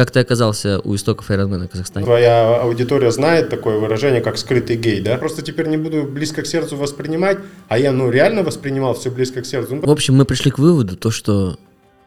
Как ты оказался у истоков Ironman в Казахстане? Твоя аудитория знает такое выражение, как скрытый гей, да? Просто теперь не буду близко к сердцу воспринимать, а я, ну, реально воспринимал все близко к сердцу. В общем, мы пришли к выводу, то, что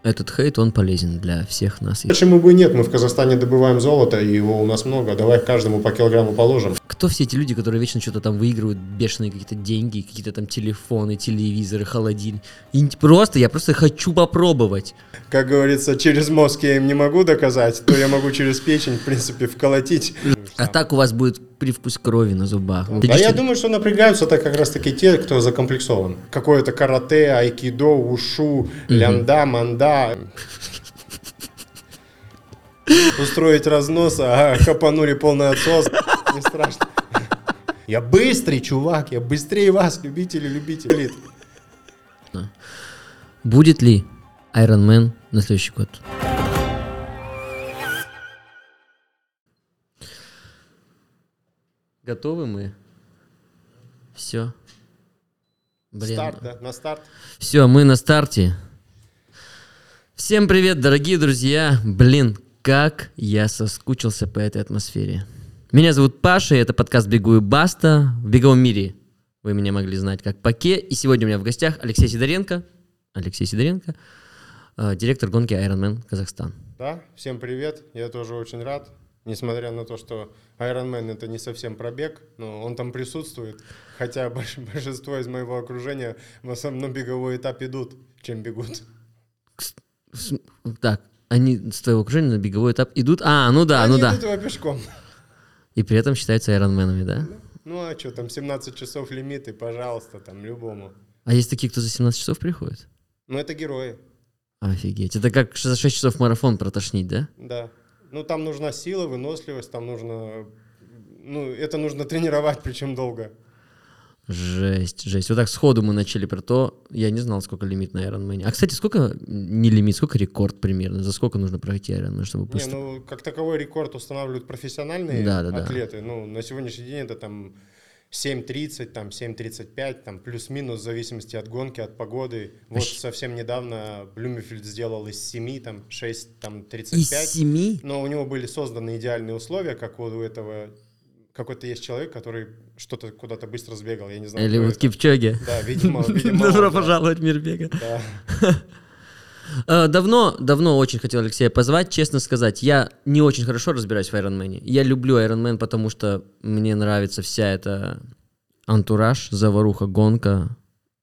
этот хейт, он полезен для всех нас. Почему бы и нет? Мы в Казахстане добываем золото, и его у нас много. Давай каждому по килограмму положим. Кто все эти люди, которые вечно что-то там выигрывают, бешеные какие-то деньги, какие-то там телефоны, телевизоры, холодильник? И просто, я просто хочу попробовать. Как говорится, через мозг я им не могу доказать, то я могу через печень, в принципе, вколотить. А так у вас будет привкус крови на зубах. А я думаю, что напрягаются так как раз таки те, кто закомплексован. Какое-то карате, айкидо, ушу, лянда, манда. Устроить разнос, а хапанули полный отсос. Не страшно. Я быстрый, чувак, я быстрее вас, любители, любители. Будет ли Iron Man на следующий год? Готовы мы? Все. Блин. Старт, да? На старт. Все, мы на старте. Всем привет, дорогие друзья. Блин, как я соскучился по этой атмосфере. Меня зовут Паша, и это подкаст «Бегу и баста» в беговом мире. Вы меня могли знать как Паке. И сегодня у меня в гостях Алексей Сидоренко. Алексей Сидоренко, э, директор гонки Ironman Казахстан. Да, всем привет. Я тоже очень рад. Несмотря на то, что Ironman это не совсем пробег, но он там присутствует. Хотя больш- большинство из моего окружения в основном беговой этап идут, чем бегут. Так, они с твоего окружения на беговой этап идут. А, ну да, Они ну да. идут его пешком. И при этом считаются айронменами, да? Ну а что, там 17 часов лимит, и пожалуйста, там любому. А есть такие, кто за 17 часов приходит? Ну это герои, Офигеть. Это как за 6 часов марафон протошнить, да? да. Ну там нужна сила, выносливость, там нужно... Ну, это нужно тренировать, причем долго. Жесть, жесть. Вот так сходу мы начали про то, я не знал, сколько лимит на Ironman. А, кстати, сколько, не лимит, сколько рекорд примерно? За сколько нужно пройти Ironman, чтобы Не, быстро? ну, как таковой рекорд устанавливают профессиональные Да, да, да. атлеты. Ну, на сегодняшний день это там 7.30, там 7.35, там плюс-минус в зависимости от гонки, от погоды. Вот щ- совсем недавно Блюмефельд сделал из 7, там 6, там Из 35. семи? Но у него были созданы идеальные условия, как у этого какой-то есть человек, который что-то куда-то быстро сбегал, я не знаю. Или вот. Кипчоги? Да, видимо, видимо. Добро да. пожаловать в мир бега. Да. Э, Давно, давно очень хотел Алексея позвать, честно сказать. Я не очень хорошо разбираюсь в Ironman. Я люблю Ironman, потому что мне нравится вся эта антураж, заваруха, гонка.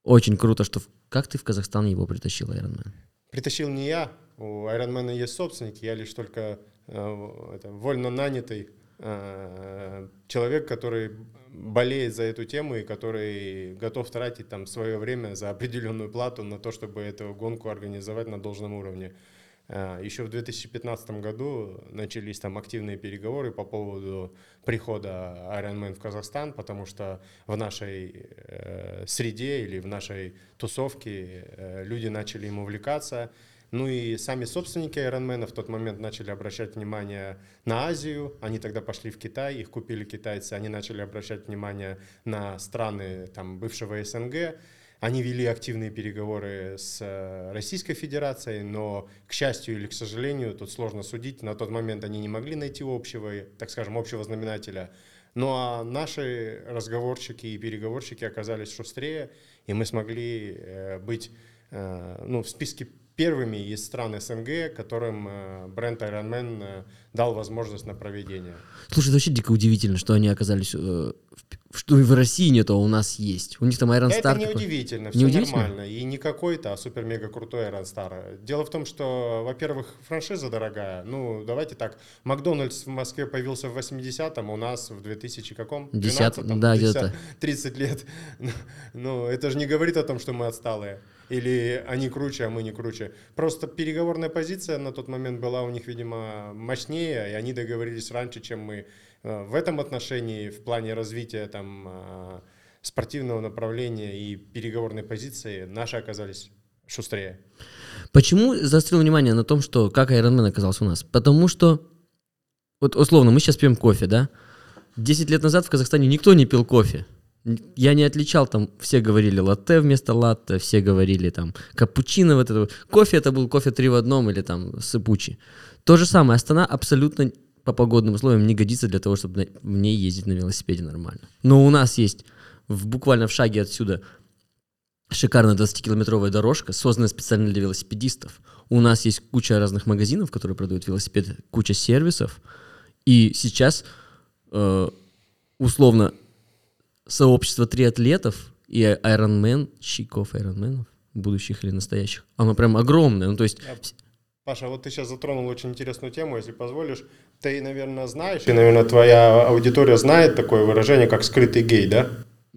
Очень круто, что... Как ты в Казахстан его притащил, Ironman? Притащил не я, у Ironman есть собственники, я лишь только э, это, вольно нанятый человек, который болеет за эту тему и который готов тратить там свое время за определенную плату на то, чтобы эту гонку организовать на должном уровне. Э, Еще в 2015 году начались там активные переговоры по поводу прихода Ironman в Казахстан, потому что в нашей э, среде или в нашей тусовке э, люди начали им увлекаться. Ну и сами собственники Ironman в тот момент начали обращать внимание на Азию. Они тогда пошли в Китай, их купили китайцы. Они начали обращать внимание на страны там, бывшего СНГ. Они вели активные переговоры с э, Российской Федерацией, но, к счастью или к сожалению, тут сложно судить, на тот момент они не могли найти общего, так скажем, общего знаменателя. Ну а наши разговорщики и переговорщики оказались шустрее, и мы смогли э, быть э, ну, в списке первыми из стран СНГ, которым э, бренд Ironman э, дал возможность на проведение. Слушай, это вообще дико удивительно, что они оказались... э, что и в России нет, а у нас есть. У них там Iron Это Star не какой- удивительно, Не все удивительно? нормально. И не какой-то, а супер-мега крутой Iron Star. Дело в том, что, во-первых, франшиза дорогая. Ну, давайте так. Макдональдс в Москве появился в 80-м, у нас в 2000 каком? Десятом, 12-м? да, 50, где-то. 30 лет. Ну, это же не говорит о том, что мы отсталые. Или они круче, а мы не круче. Просто переговорная позиция на тот момент была у них, видимо, мощнее, и они договорились раньше, чем мы. Э, В этом отношении, в плане развития там, э, спортивного направления и переговорной позиции, наши оказались шустрее. Почему заострил внимание на том, что как Ironman оказался у нас? Потому что, вот условно, мы сейчас пьем кофе, да? 10 лет назад в Казахстане никто не пил кофе. Я не отличал там, все говорили латте вместо латте, все говорили там капучино, вот это. Кофе это был кофе три в одном или там сыпучий. То же самое, Астана абсолютно по погодным условиям не годится для того, чтобы в ней ездить на велосипеде нормально. Но у нас есть в, буквально в шаге отсюда шикарная 20-километровая дорожка, созданная специально для велосипедистов. У нас есть куча разных магазинов, которые продают велосипеды, куча сервисов. И сейчас, э, условно, сообщество триатлетов и айронмен, щиков айронменов, будущих или настоящих, оно прям огромное. Ну, то есть... Паша, вот ты сейчас затронул очень интересную тему, если позволишь. Ты, наверное, знаешь, и, наверное, твоя аудитория знает такое выражение, как скрытый гей, да?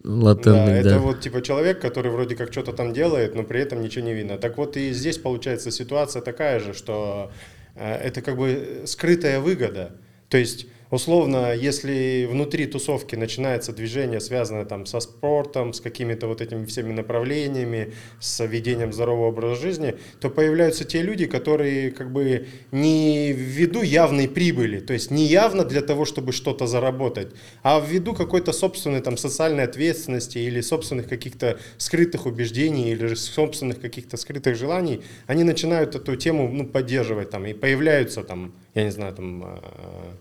Латентный, да, да. это вот типа человек, который вроде как что-то там делает, но при этом ничего не видно. Так вот и здесь получается ситуация такая же, что э, это как бы скрытая выгода. То есть условно, если внутри тусовки начинается движение, связанное там со спортом, с какими-то вот этими всеми направлениями, с ведением здорового образа жизни, то появляются те люди, которые как бы не ввиду явной прибыли, то есть не явно для того, чтобы что-то заработать, а ввиду какой-то собственной там социальной ответственности или собственных каких-то скрытых убеждений или собственных каких-то скрытых желаний, они начинают эту тему ну, поддерживать там и появляются там, я не знаю, там а,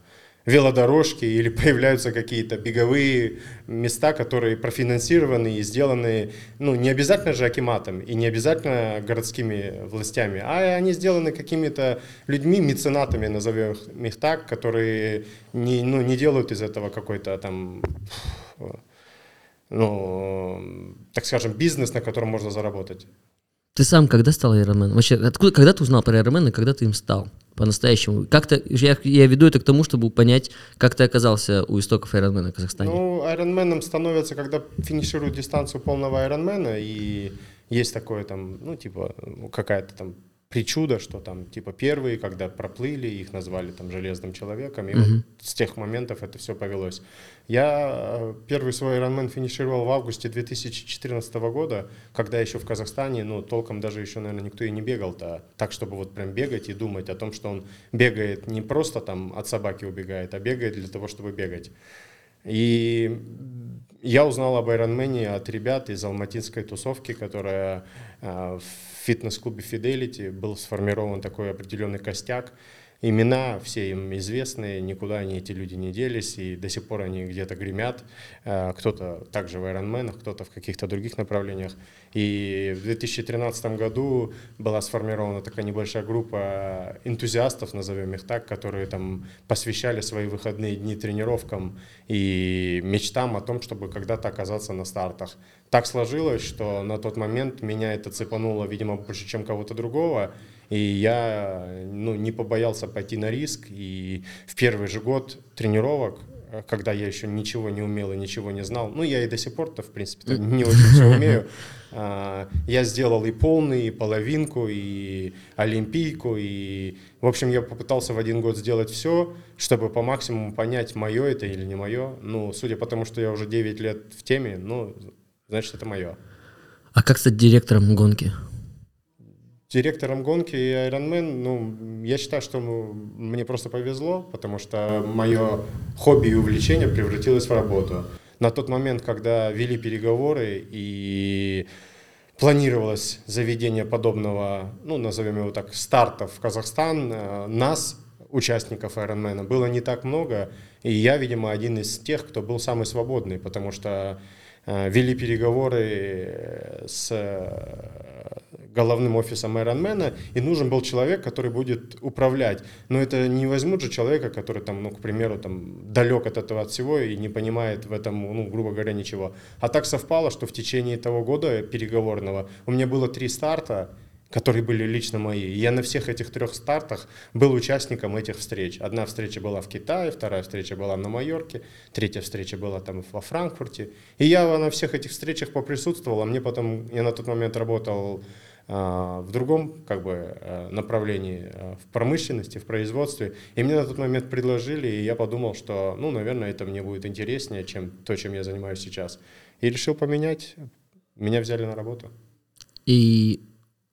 велодорожки или появляются какие-то беговые места, которые профинансированы и сделаны, ну, не обязательно же Акиматом и не обязательно городскими властями, а они сделаны какими-то людьми, меценатами, назовем их так, которые не, ну, не делают из этого какой-то там, ну, так скажем, бизнес, на котором можно заработать. Ты сам когда стал Ironman? Вообще, откуда, когда ты узнал про Ironman и когда ты им стал? По-настоящему. Как-то, я, я веду это к тому, чтобы понять, как ты оказался у истоков Ironman в Казахстане. Ну, Ironman становится, когда финишируют дистанцию полного Ironman, и есть такое там, ну, типа, какая-то там причуда, что там типа первые, когда проплыли, их назвали там железным человеком, и uh-huh. вот с тех моментов это все повелось. Я э, первый свой Ironman финишировал в августе 2014 года, когда еще в Казахстане, ну, толком даже еще, наверное, никто и не бегал-то так, чтобы вот прям бегать и думать о том, что он бегает не просто там от собаки убегает, а бегает для того, чтобы бегать. И я узнал об Ironman от ребят из алматинской тусовки, которая э, в фитнес-клубе Fidelity был сформирован такой определенный костяк, имена все им известные, никуда они, эти люди, не делись, и до сих пор они где-то гремят. Э, кто-то также в Ironman, кто-то в каких-то других направлениях. И в 2013 году была сформирована такая небольшая группа энтузиастов, назовем их так, которые там посвящали свои выходные дни тренировкам и мечтам о том, чтобы когда-то оказаться на стартах. Так сложилось, что на тот момент меня это цепануло, видимо, больше, чем кого-то другого, и я ну, не побоялся пойти на риск. И в первый же год тренировок, э, когда я еще ничего не умел и ничего не знал, ну, я и до сих пор-то, в принципе, не очень все умею, а, я сделал и полный, и половинку, и олимпийку, и, в общем, я попытался в один год сделать все, чтобы по максимуму понять, мое это или не мое. Ну, судя по тому, что я уже 9 лет в теме, ну, значит, это мое. А как стать директором гонки? Директором гонки и Ironman, ну, я считаю, что мне просто повезло, потому что мое хобби и увлечение превратилось в работу. На тот момент, когда вели переговоры и планировалось заведение подобного, ну, назовем его так, старта в Казахстан, э, нас, участников Ironman, было не так много, и я, видимо, один из тех, кто был самый свободный, потому что э, вели переговоры с головным офисом Ironman, и нужен был человек, который будет управлять. Но это не возьмут же человека, который там, ну, к примеру, там далек от этого от всего и не понимает в этом, ну, грубо говоря, ничего. А так совпало, что в течение того года переговорного у меня было три старта, которые были лично мои. я на всех этих трех стартах был участником этих встреч. Одна встреча была в Китае, вторая встреча была на Майорке, третья встреча была там во Франкфурте. И я на всех этих встречах поприсутствовал, а мне потом, я на тот момент работал в другом как бы, э, направлении, э, в промышленности, в производстве. И мне на тот момент предложили, и я подумал, что, ну, наверное, это мне будет интереснее, чем то, чем я занимаюсь сейчас. И решил поменять. Меня взяли на работу. И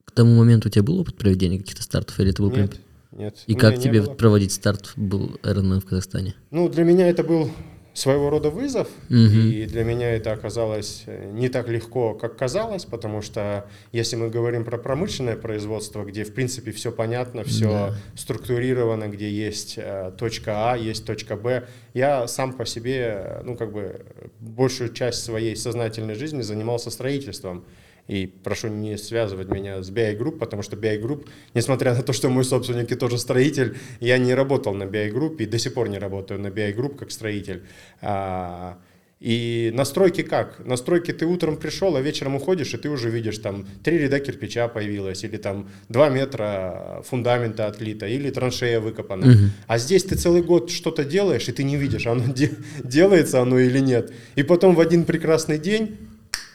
к тому моменту у тебя был опыт проведения каких-то стартов? Или это был нет, прям... нет. И как тебе было. проводить старт был Ironman в Казахстане? Ну, для меня это был своего рода вызов, угу. и для меня это оказалось э, не так легко, как казалось, потому что если мы говорим про промышленное производство, где в принципе все понятно, все да. структурировано, где есть э, точка А, есть точка Б, я сам по себе, ну как бы большую часть своей сознательной жизни занимался строительством. И прошу не связывать меня с BI Group, потому что BI Group, несмотря на то, что мой собственник и тоже строитель, я не работал на BI Group и до сих пор не работаю на BI Group как строитель. А, и настройки как? Настройки ты утром пришел, а вечером уходишь, и ты уже видишь, там, три ряда кирпича появилось, или там два метра фундамента отлито, или траншея выкопана. Угу. А здесь ты целый год что-то делаешь, и ты не видишь, оно де- делается оно или нет. И потом в один прекрасный день,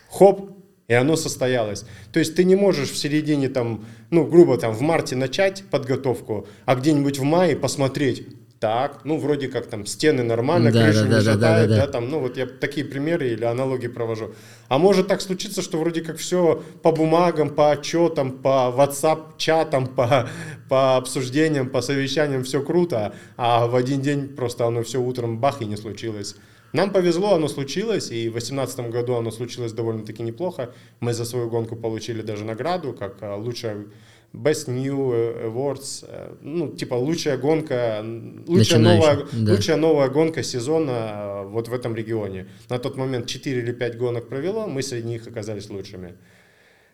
хоп, и оно состоялось. То есть ты не можешь в середине, там, ну, грубо там, в марте начать подготовку, а где-нибудь в мае посмотреть, так, ну, вроде как там стены нормально, да, крыша да, не да, жатает, да, да, да, да, там, ну, вот я такие примеры или аналогии провожу. А может так случиться, что вроде как все по бумагам, по отчетам, по WhatsApp-чатам, по, по обсуждениям, по совещаниям все круто, а в один день просто оно все утром бах и не случилось. Нам повезло, оно случилось, и в 2018 году оно случилось довольно-таки неплохо. Мы за свою гонку получили даже награду, как а, лучшая Best New Awards, э, ну, типа лучшая гонка, лучшая новая, да. лучшая новая гонка сезона э, вот в этом регионе. На тот момент 4 или 5 гонок провело, мы среди них оказались лучшими.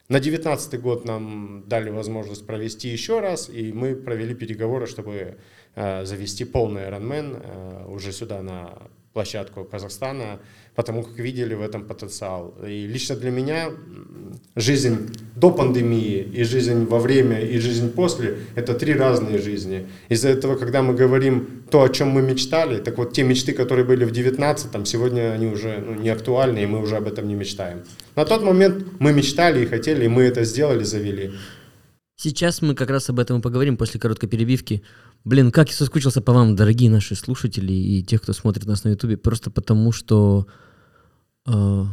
На 19 год нам дали возможность провести еще раз, и мы провели переговоры, чтобы э, завести полный Ironman э, уже сюда на площадку Казахстана, потому как видели в этом потенциал. И лично для меня жизнь до пандемии и жизнь во время и жизнь после – это три разные жизни. Из-за этого, когда мы говорим то, о чем мы мечтали, так вот те мечты, которые были в 19-м, сегодня они уже ну, не актуальны, и мы уже об этом не мечтаем. На тот момент мы мечтали и хотели, и мы это сделали, завели. Сейчас мы как раз об этом и поговорим после короткой перебивки. Блин, как я соскучился по вам, дорогие наши слушатели и те, кто смотрит нас на Ютубе, просто потому что, э,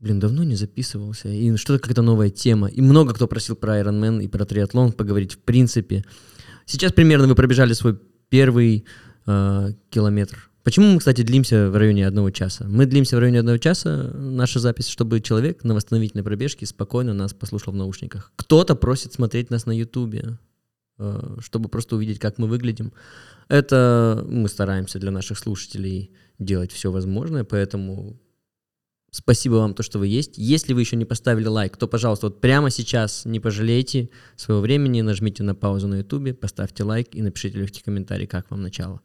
блин, давно не записывался, и что-то какая-то новая тема. И много кто просил про Iron Man и про триатлон поговорить в принципе. Сейчас примерно вы пробежали свой первый э, километр Почему мы, кстати, длимся в районе одного часа? Мы длимся в районе одного часа, наша запись, чтобы человек на восстановительной пробежке спокойно нас послушал в наушниках. Кто-то просит смотреть нас на Ютубе, чтобы просто увидеть, как мы выглядим. Это мы стараемся для наших слушателей делать все возможное, поэтому Спасибо вам, то, что вы есть. Если вы еще не поставили лайк, то, пожалуйста, вот прямо сейчас не пожалейте своего времени, нажмите на паузу на ютубе, поставьте лайк и напишите легкий комментарий, как вам начало.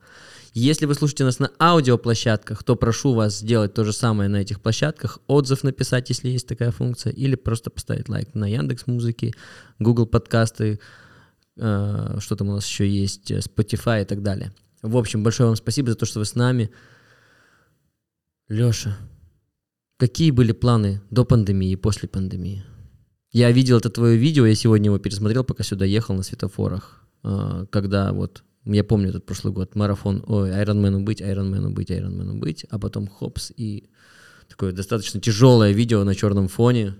Если вы слушаете нас на аудиоплощадках, то прошу вас сделать то же самое на этих площадках, отзыв написать, если есть такая функция, или просто поставить лайк на Яндекс Музыки, Google подкасты, э, что там у нас еще есть, Spotify и так далее. В общем, большое вам спасибо за то, что вы с нами. Леша, Какие были планы до пандемии и после пандемии? Я видел это твое видео, я сегодня его пересмотрел, пока сюда ехал на светофорах, а, когда вот, я помню этот прошлый год, марафон, ой, Айронмену быть, Айронмену быть, Айронмену быть, а потом хопс, и такое достаточно тяжелое видео на черном фоне,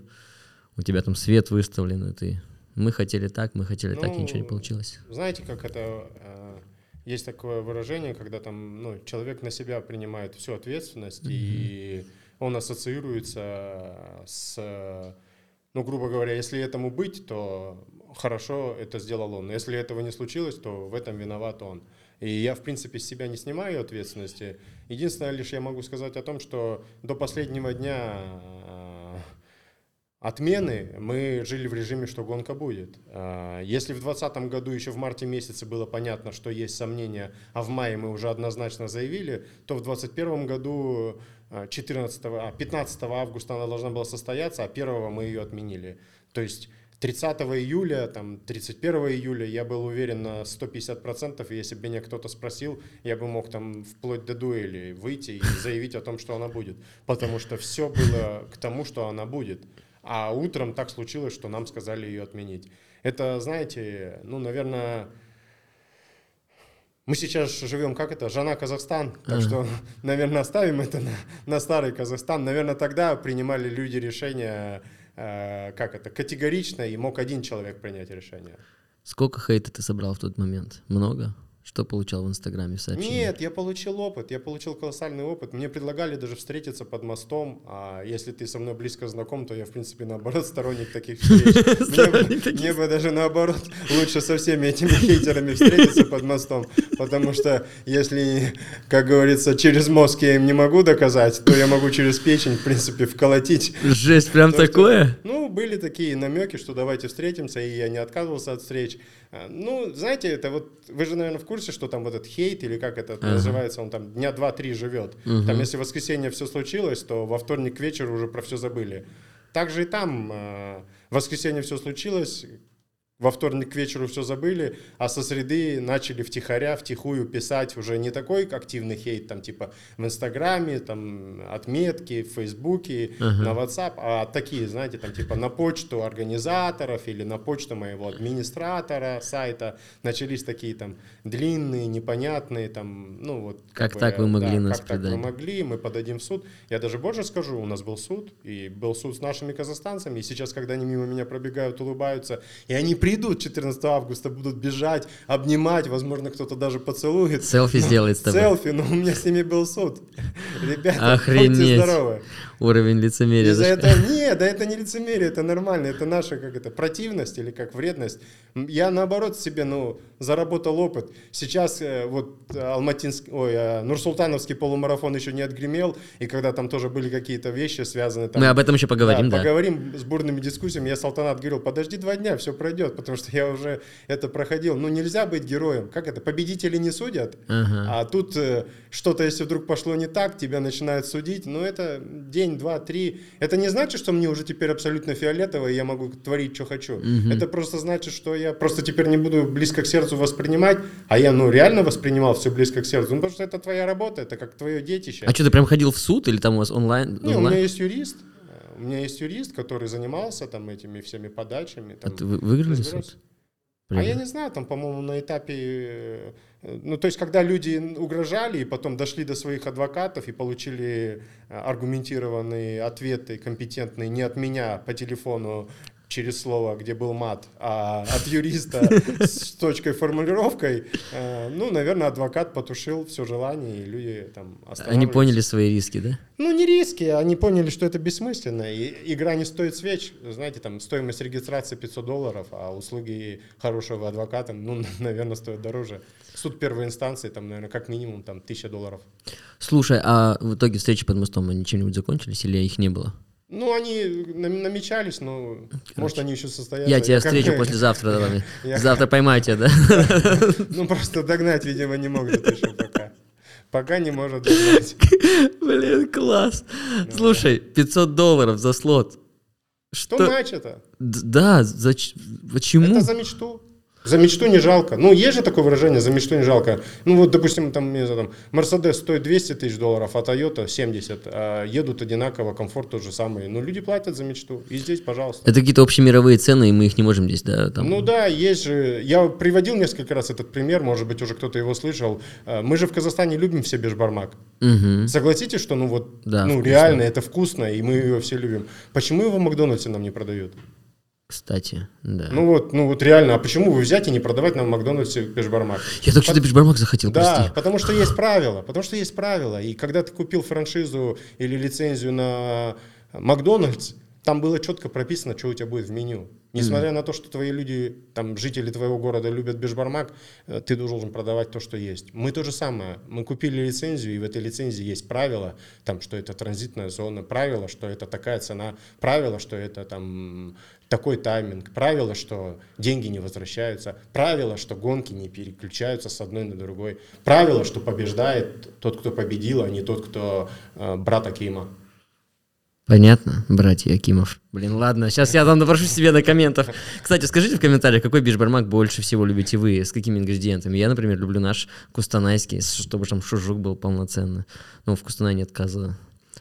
у тебя там свет выставлен, и ты, мы хотели так, мы хотели ну, так, и ничего не получилось. Знаете, как это, э, есть такое выражение, когда там, ну, человек на себя принимает всю ответственность, mm-hmm. и он ассоциируется с, ну, грубо говоря, если этому быть, то хорошо это сделал он. Если этого не случилось, то в этом виноват он. И я, в принципе, с себя не снимаю ответственности. Единственное лишь я могу сказать о том, что до последнего дня отмены мы жили в режиме, что гонка будет. А, если в 2020 году еще в марте месяце было понятно, что есть сомнения, а в мае мы уже однозначно заявили, то в 2021 году 14, а 15 а, августа она должна была состояться, а 1 мы ее отменили. То есть 30 июля, там, 31 июля я был уверен на 150%, и если бы меня кто-то спросил, я бы мог там вплоть до дуэли выйти и заявить о том, что она будет. Потому что все было к тому, что она будет. А утром так случилось, что нам сказали ее отменить. Это, знаете, ну, наверное, мы сейчас живем, как это, жена Казахстан, так что, наверное, оставим это на, на старый Казахстан. Наверное, тогда принимали люди решения, э, как это, категорично, и мог один человек принять решение. Сколько хейта ты собрал в тот момент? Много? Что получал в Инстаграме в сообщениях? Нет, я получил опыт, я получил колоссальный опыт. Мне предлагали даже встретиться под мостом, а если ты со мной близко знаком, то я, в принципе, наоборот, сторонник таких встреч. Мне бы даже наоборот лучше со всеми этими хейтерами встретиться под мостом, потому что если, как говорится, через мозг я им не могу доказать, то я могу через печень, в принципе, вколотить. Жесть, прям такое? Ну, были такие намеки, что давайте встретимся, и я не отказывался от встреч. А, ну, знаете, это вот, вы же, наверное, в курсе, что там вот этот хейт, или как это uh-huh. называется, он там дня два-три живет. Uh-huh. Там, если в воскресенье все случилось, то во вторник к вечеру уже про все забыли. Также и там э, в воскресенье все случилось, во вторник к вечеру все забыли, а со среды начали втихаря, втихую писать уже не такой активный хейт, там типа в Инстаграме, там отметки, в Фейсбуке, uh-huh. на WhatsApp, а такие, знаете, там типа на почту организаторов или на почту моего администратора сайта начались такие там длинные, непонятные, там, ну вот. Как, как так бы, вы могли да, нас как предать? так вы могли, мы подадим в суд. Я даже больше скажу, у нас был суд, и был суд с нашими казахстанцами, и сейчас, когда они мимо меня пробегают, улыбаются, и они придут 14 августа, будут бежать, обнимать, возможно, кто-то даже поцелует. Селфи сделает с тобой. Селфи, но у меня с ними был суд. Ребята, Охренеть. будьте здоровы. Уровень лицемерия. Из-за этого, нет, да это не лицемерие, это нормально, это наша как это, противность или как вредность. Я наоборот себе, ну, заработал опыт. Сейчас э, вот Алматинский, ой, э, Нурсултановский полумарафон еще не отгремел, и когда там тоже были какие-то вещи связаны. Там, Мы об этом еще поговорим, да. да. Поговорим с бурными дискуссиями. Я Салтанат говорил, подожди два дня, все пройдет, потому что я уже это проходил. Ну, нельзя быть героем. Как это? Победители не судят, ага. а тут э, что-то, если вдруг пошло не так, тебя начинают судить. Ну, это день, два, три. Это не значит, что мне уже теперь абсолютно фиолетово, и я могу творить, что хочу. Угу. Это просто значит, что я просто теперь не буду близко к сердцу воспринимать, а я, ну, реально воспринимал все близко к сердцу. Ну, потому что это твоя работа, это как твое детище. А что, ты прям ходил в суд или там у вас онлайн? Не, онлайн? у меня есть юрист. У меня есть юрист, который занимался там этими всеми подачами. Там, а ты выиграли суд? Привет. А я не знаю, там, по-моему, на этапе, э, ну, то есть, когда люди угрожали и потом дошли до своих адвокатов и получили э, аргументированные ответы, компетентные, не от меня по телефону через слово, где был мат, а от юриста с точкой формулировкой, э, ну, наверное, адвокат потушил все желание, и люди там Они поняли свои риски, да? Ну, не риски, они поняли, что это бессмысленно, и игра не стоит свеч, знаете, там стоимость регистрации 500 долларов, а услуги хорошего адвоката, ну, наверное, стоят дороже. Суд первой инстанции, там, наверное, как минимум, там, 1000 долларов. Слушай, а в итоге встречи под мостом, они чем-нибудь закончились или их не было? Ну, они намечались, но Короче, может они еще состоятся. Я тебя встречу послезавтра. Давай. Завтра поймайте, да? Ну, просто догнать, видимо, не могут еще пока. Пока не может догнать. Блин, класс. Слушай, 500 долларов за слот. Что матч это? Да, почему? Это за мечту. За мечту не жалко. Ну, есть же такое выражение, за мечту не жалко. Ну, вот, допустим, там, не знаю, там, Мерседес стоит 200 тысяч долларов, а Toyota 70. А едут одинаково, комфорт тот же самый. Ну, люди платят за мечту. И здесь, пожалуйста. Это какие-то общемировые цены, и мы их не можем здесь, да? Там... Ну да, есть же. Я приводил несколько раз этот пример, может быть, уже кто-то его слышал. А, мы же в Казахстане любим все бешбармак. Угу. Согласитесь, что, ну, вот, да, ну, реально, это вкусно, и мы его все любим. Почему его в Макдональдсе нам не продают? Кстати, да. Ну вот, ну вот реально, а почему вы взять и не продавать нам в Макдональдсе пешбармак? Я только что пешбармак захотел, Да, прости. потому что есть правила, потому что есть правила. И когда ты купил франшизу или лицензию на Макдональдс, там было четко прописано, что у тебя будет в меню. Несмотря mm-hmm. на то, что твои люди, там, жители твоего города любят бешбармак, э, ты должен продавать то, что есть. Мы то же самое. Мы купили лицензию, и в этой лицензии есть правила, там, что это транзитная зона, правила, что это такая цена, правила, что это там такой тайминг, правило, что деньги не возвращаются, правило, что гонки не переключаются с одной на другой, правило, что побеждает тот, кто победил, а не тот, кто э, брат Акима. Понятно, братья Акимов. Блин, ладно, сейчас я там напрошу себе на комментов. Кстати, скажите в комментариях, какой бишбармак больше всего любите вы, с какими ингредиентами. Я, например, люблю наш кустанайский, чтобы там шужук был полноценный. Ну, в Кустанай нет коза.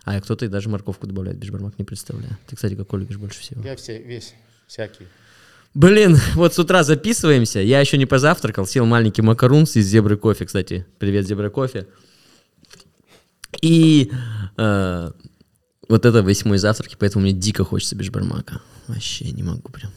А кто-то и даже морковку добавляет, бишбармак не представляю. Ты, кстати, какой любишь больше всего? Я все, весь, всякий. Блин, вот с утра записываемся. Я еще не позавтракал. Съел маленький макарунс из зебры кофе, кстати. Привет, зебры кофе. И э, вот это весь мой завтрак, поэтому мне дико хочется бешбармака. Вообще не могу прям.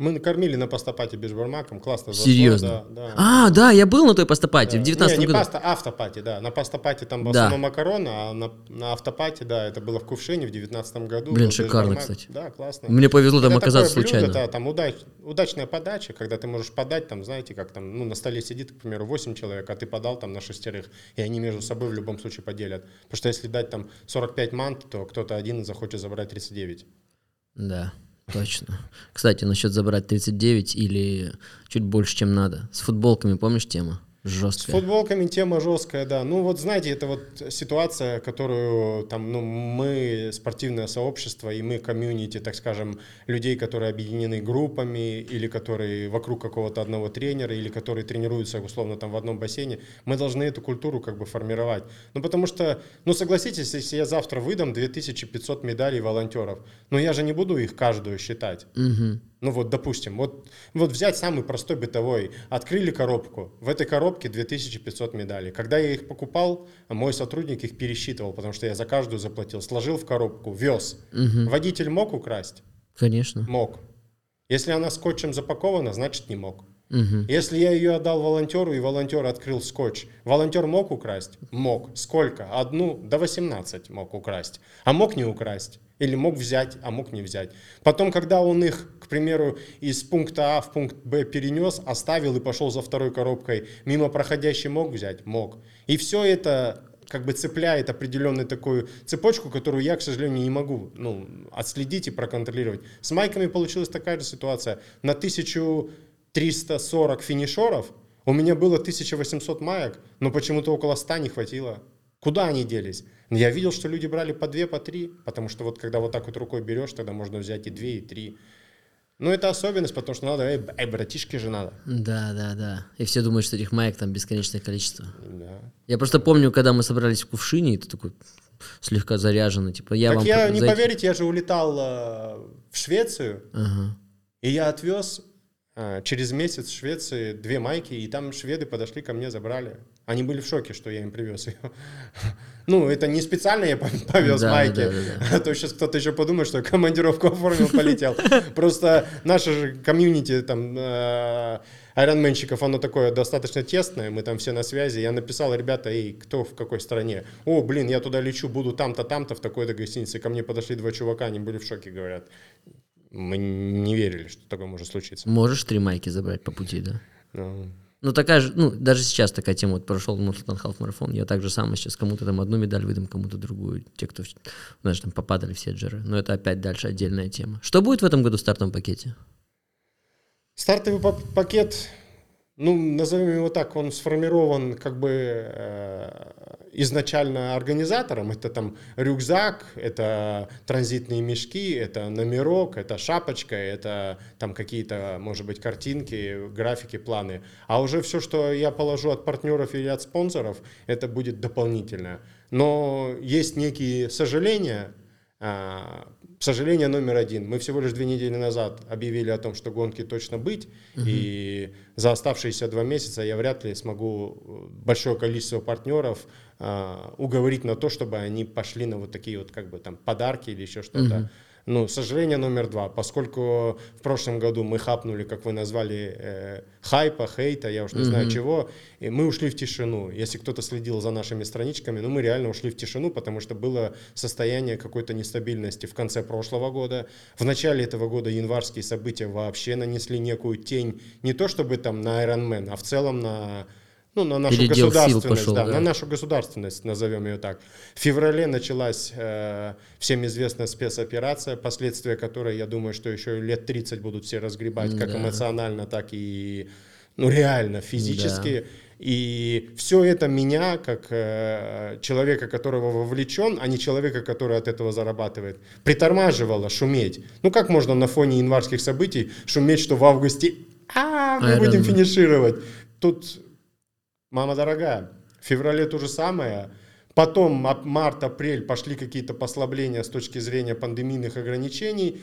Мы накормили на пастопате бешбармаком, классно зашло, Серьезно? Да, да. А, да, я был на той постапате в Да. 19 не, не году. паста, автопати, да. На пастопате там в Да. основном макароны, а на, на автопате, да, это было в Кувшине в 19 году. Блин, шикарно, бешбармак. кстати. Да, классно. Мне повезло там Это оказаться такое блюдо, случайно. да, там удач- удачная подача, когда ты можешь подать, там, знаете, как там, ну, на столе сидит, к примеру, 8 человек, а ты подал там на шестерых, и они между собой в любом случае поделят. Потому что если дать там 45 мант, то кто-то один захочет забрать 39. Да, точно. Кстати, насчет забрать 39 или чуть больше, чем надо. С футболками, помнишь тема? С Жесткая. футболками тема жесткая, да. Ну вот знаете, это вот ситуация, которую там, ну, мы спортивное сообщество и мы комьюнити, так скажем, людей, которые объединены группами или которые вокруг какого-то одного тренера или которые тренируются условно там в одном бассейне, мы должны эту культуру как бы формировать. Ну потому что, ну согласитесь, если я завтра выдам 2500 медалей волонтеров, но я же не буду их каждую считать. Мгм. Ну вот, допустим, вот, вот взять самый простой бытовой. Открыли коробку. В этой коробке 2500 медалей. Когда я их покупал, мой сотрудник их пересчитывал, потому что я за каждую заплатил. Сложил в коробку, вез. Водитель мог украсть? Конечно. Мог. Если она скотчем запакована, значит не мог. Мгм. Если я ее отдал волонтеру, и волонтер открыл скотч, волонтер мог украсть? Мог. Сколько? Одну? До 18 мог украсть. А мог не украсть? Или мог взять, а мог не взять. Потом, когда он их, к примеру, из пункта А в пункт Б перенес, оставил и пошел за второй коробкой, мимо проходящий мог взять? Мог. И все это как бы цепляет определенную такую цепочку, которую я, к сожалению, не могу ну, отследить и проконтролировать. С майками получилась такая же ситуация. На 1340 финишеров у меня было 1800 маек, но почему-то около 100 не хватило. Куда они делись? Я видел, что люди брали по 2, по 3, потому что вот когда вот так вот рукой берешь, тогда можно взять и 2, и 3. Ну, это особенность, потому что надо, эй, эй, братишки же надо. Да, да, да. И все думают, что этих маек там бесконечное количество. Да. Я просто помню, когда мы собрались в Кувшине, и ты такой слегка заряженный, типа, я так вам... я, не эти- поверите, я же улетал э, в Швецию, Ага. и я отвез через месяц в Швеции две майки, и там шведы подошли ко мне, забрали. Они были в шоке, что я им привез ее. Ну, это не специально я повез Да, майки, да, да, да. а то сейчас кто-то еще подумает, что я командировку оформил, полетел. Просто наше же комьюнити там э, айронменщиков, оно такое достаточно тесное, мы там все на связи. Я написал, ребята, эй, кто в какой стране? О, блин, я туда лечу, буду там-то, там-то, в такой-то гостинице. Ко мне подошли два чувака, они были в шоке, говорят. Мы не верили, что такое может случиться. Можешь три майки забрать по пути, да? Ну, Ну, такая же, ну, даже сейчас такая тема, вот прошел Нурсултан Халф марафон, я так же самое сейчас кому-то там одну медаль выдам, кому-то другую, те, кто, знаешь, там попадали все джеры. Но это опять дальше отдельная тема. Что будет в этом году в стартовом пакете? Стартовый па- пакет, ну, назовем его так, он сформирован как бы э, изначально организатором. Это там рюкзак, это транзитные мешки, это номерок, это шапочка, это там какие-то, может быть, картинки, графики, планы. А уже все, что я положу от партнеров или от спонсоров, это будет дополнительно. Но есть некие сожаления, Сожаление номер один. Мы всего лишь две недели назад объявили о том, что гонки точно быть, и за оставшиеся два месяца я вряд ли смогу э, большое количество партнеров а, уговорить на то, чтобы они пошли на вот такие вот как бы там подарки или еще что-то. Ну, сожаление номер два, поскольку в прошлом году мы хапнули, как вы назвали, э, хайпа, хейта, я уж не знаю чего, и мы ушли в тишину. Если кто-то следил за нашими страничками, ну, мы реально ушли в тишину, потому что было состояние какой-то нестабильности в конце прошлого года. В начале этого года январские события вообще нанесли некую тень, не то чтобы там на Ironman, а в целом на ну, на нашу Передел государственность, пошел, да, да. на нашу государственность, назовем ее так. В феврале началась э, всем известная спецоперация, последствия которой, я думаю, что еще лет 30 будут все разгребать, как Да. эмоционально, так и ну, реально, физически. И все это меня, как э, человека, которого вовлечен, а не человека, который от этого зарабатывает, притормаживало шуметь. Ну как можно на фоне январских событий шуметь, что в августе а, мы Iron будем финишировать? Тут Мама дорогая, в феврале то же самое. Потом март, апрель пошли какие-то послабления с точки зрения пандемийных ограничений.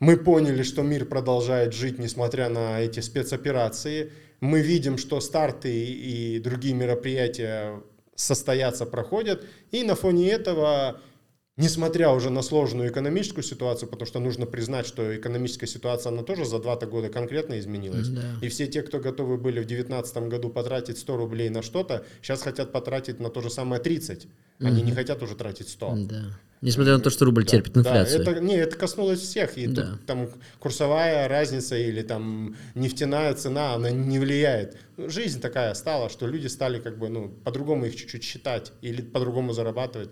Мы поняли, что мир продолжает жить, несмотря на эти спецоперации. Мы видим, что старты и другие мероприятия состоятся, проходят. И на фоне этого несмотря уже на сложную экономическую ситуацию, потому что нужно признать, что экономическая ситуация, она тоже за два-то года конкретно изменилась. Да. И все те, кто готовы были в 2019 году потратить 100 рублей на что-то, сейчас хотят потратить на то же самое 30. Они не хотят уже тратить 100. Да. Несмотря на то, что рубль Да, терпит да, инфляцию. это, не, это коснулось всех. И Да. тут там курсовая разница или там нефтяная цена, она не влияет. Ну, Жизнь такая стала, что люди стали как бы, ну, по-другому их чуть-чуть считать или по-другому зарабатывать.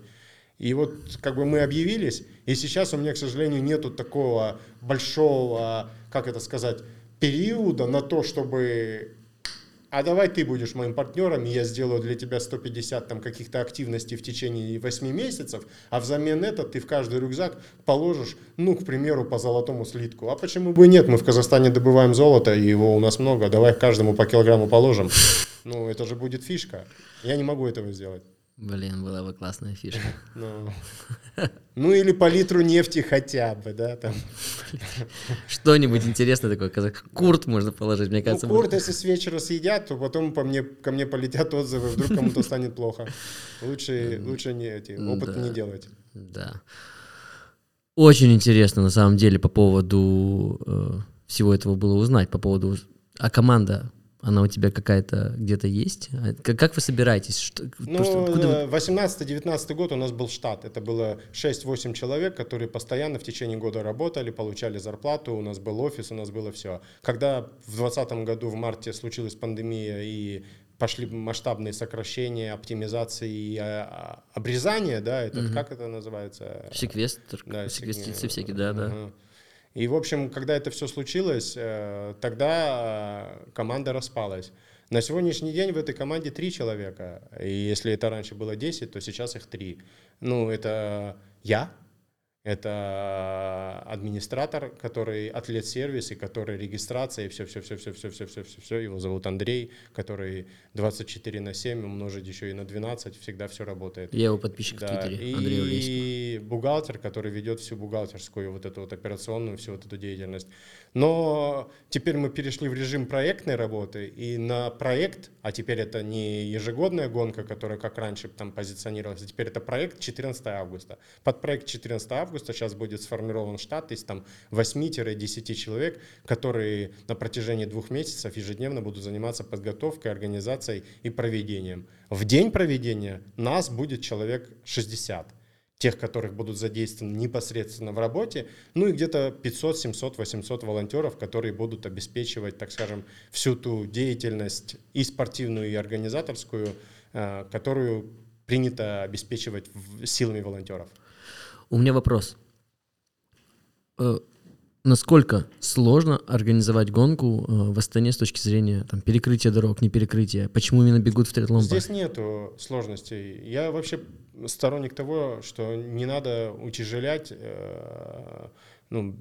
И вот как бы мы объявились, и сейчас у меня, к сожалению, нету такого большого, как это сказать, периода на то, чтобы а давай ты будешь моим партнером, и я сделаю для тебя 150 там каких-то активностей в течение 8 месяцев, а взамен это ты в каждый рюкзак положишь, ну, к примеру, по золотому слитку. А почему бы и нет? Мы в Казахстане добываем золото, и его у нас много, давай каждому по килограмму положим. Ну, это же будет фишка. Я не могу этого сделать. Блин, была бы классная фишка. Ну, ну или по литру нефти хотя бы, да, там. Что-нибудь интересное такое. казах- Курт можно положить, мне Ну, кажется. курт, будет- если с вечера съедят, то потом по мне, ко мне полетят отзывы, вдруг кому-то станет плохо. Лучше, лучше не эти, опыт Да. не делать. Да. Очень интересно, на самом деле, по поводу э, всего этого было узнать, по поводу... А команда, она у тебя какая-то где-то есть? Как, как вы собираетесь? Что, Ну, откуда вы- 18-19 год у нас был штат. Это было 6-8 человек, которые постоянно в течение года работали, получали зарплату, у нас был офис, у нас было все. Когда в 2020 году в марте случилась пандемия и пошли масштабные сокращения, оптимизации и а, а, обрезания, да, это как это называется? Секвестр, Да, секвестрицы сиг- всякие, да, да. Ага. И, в общем, когда это все случилось, э, тогда э, команда распалась. На сегодняшний день в этой команде три человека. И если это раньше было 10, то сейчас их три. Ну, это я, это э, администратор, который атлет сервис и который регистрация, и все-все-все-все-все-все-все-все. Его зовут Андрей, который 24 на 7 умножить еще и на 12, всегда все работает. Я его подписчик да. в Твиттере, Андрей Олесько. И бухгалтер, который ведет всю бухгалтерскую, вот эту вот операционную, всю вот эту деятельность. Но теперь мы перешли в режим проектной работы, и на проект, а теперь это не ежегодная гонка, которая как раньше там позиционировалась, а теперь это проект 14 августа. Под проект 14 августа сейчас будет сформирован штат из там 8-10 человек, которые на протяжении двух месяцев ежедневно будут заниматься подготовкой, организацией и проведением. В день проведения нас будет человек 60 тех, которых будут задействованы непосредственно в работе, ну и где-то 500, 700, 800 волонтеров, которые будут обеспечивать, так скажем, всю ту деятельность и спортивную, и организаторскую, э, которую принято обеспечивать силами волонтеров. У меня вопрос. Э, Насколько сложно организовать гонку э, в Астане с точки зрения там, перекрытия дорог, не перекрытия? Почему именно бегут в триатлон Здесь нету сложностей. Я вообще сторонник того, что не надо утяжелять э, ну,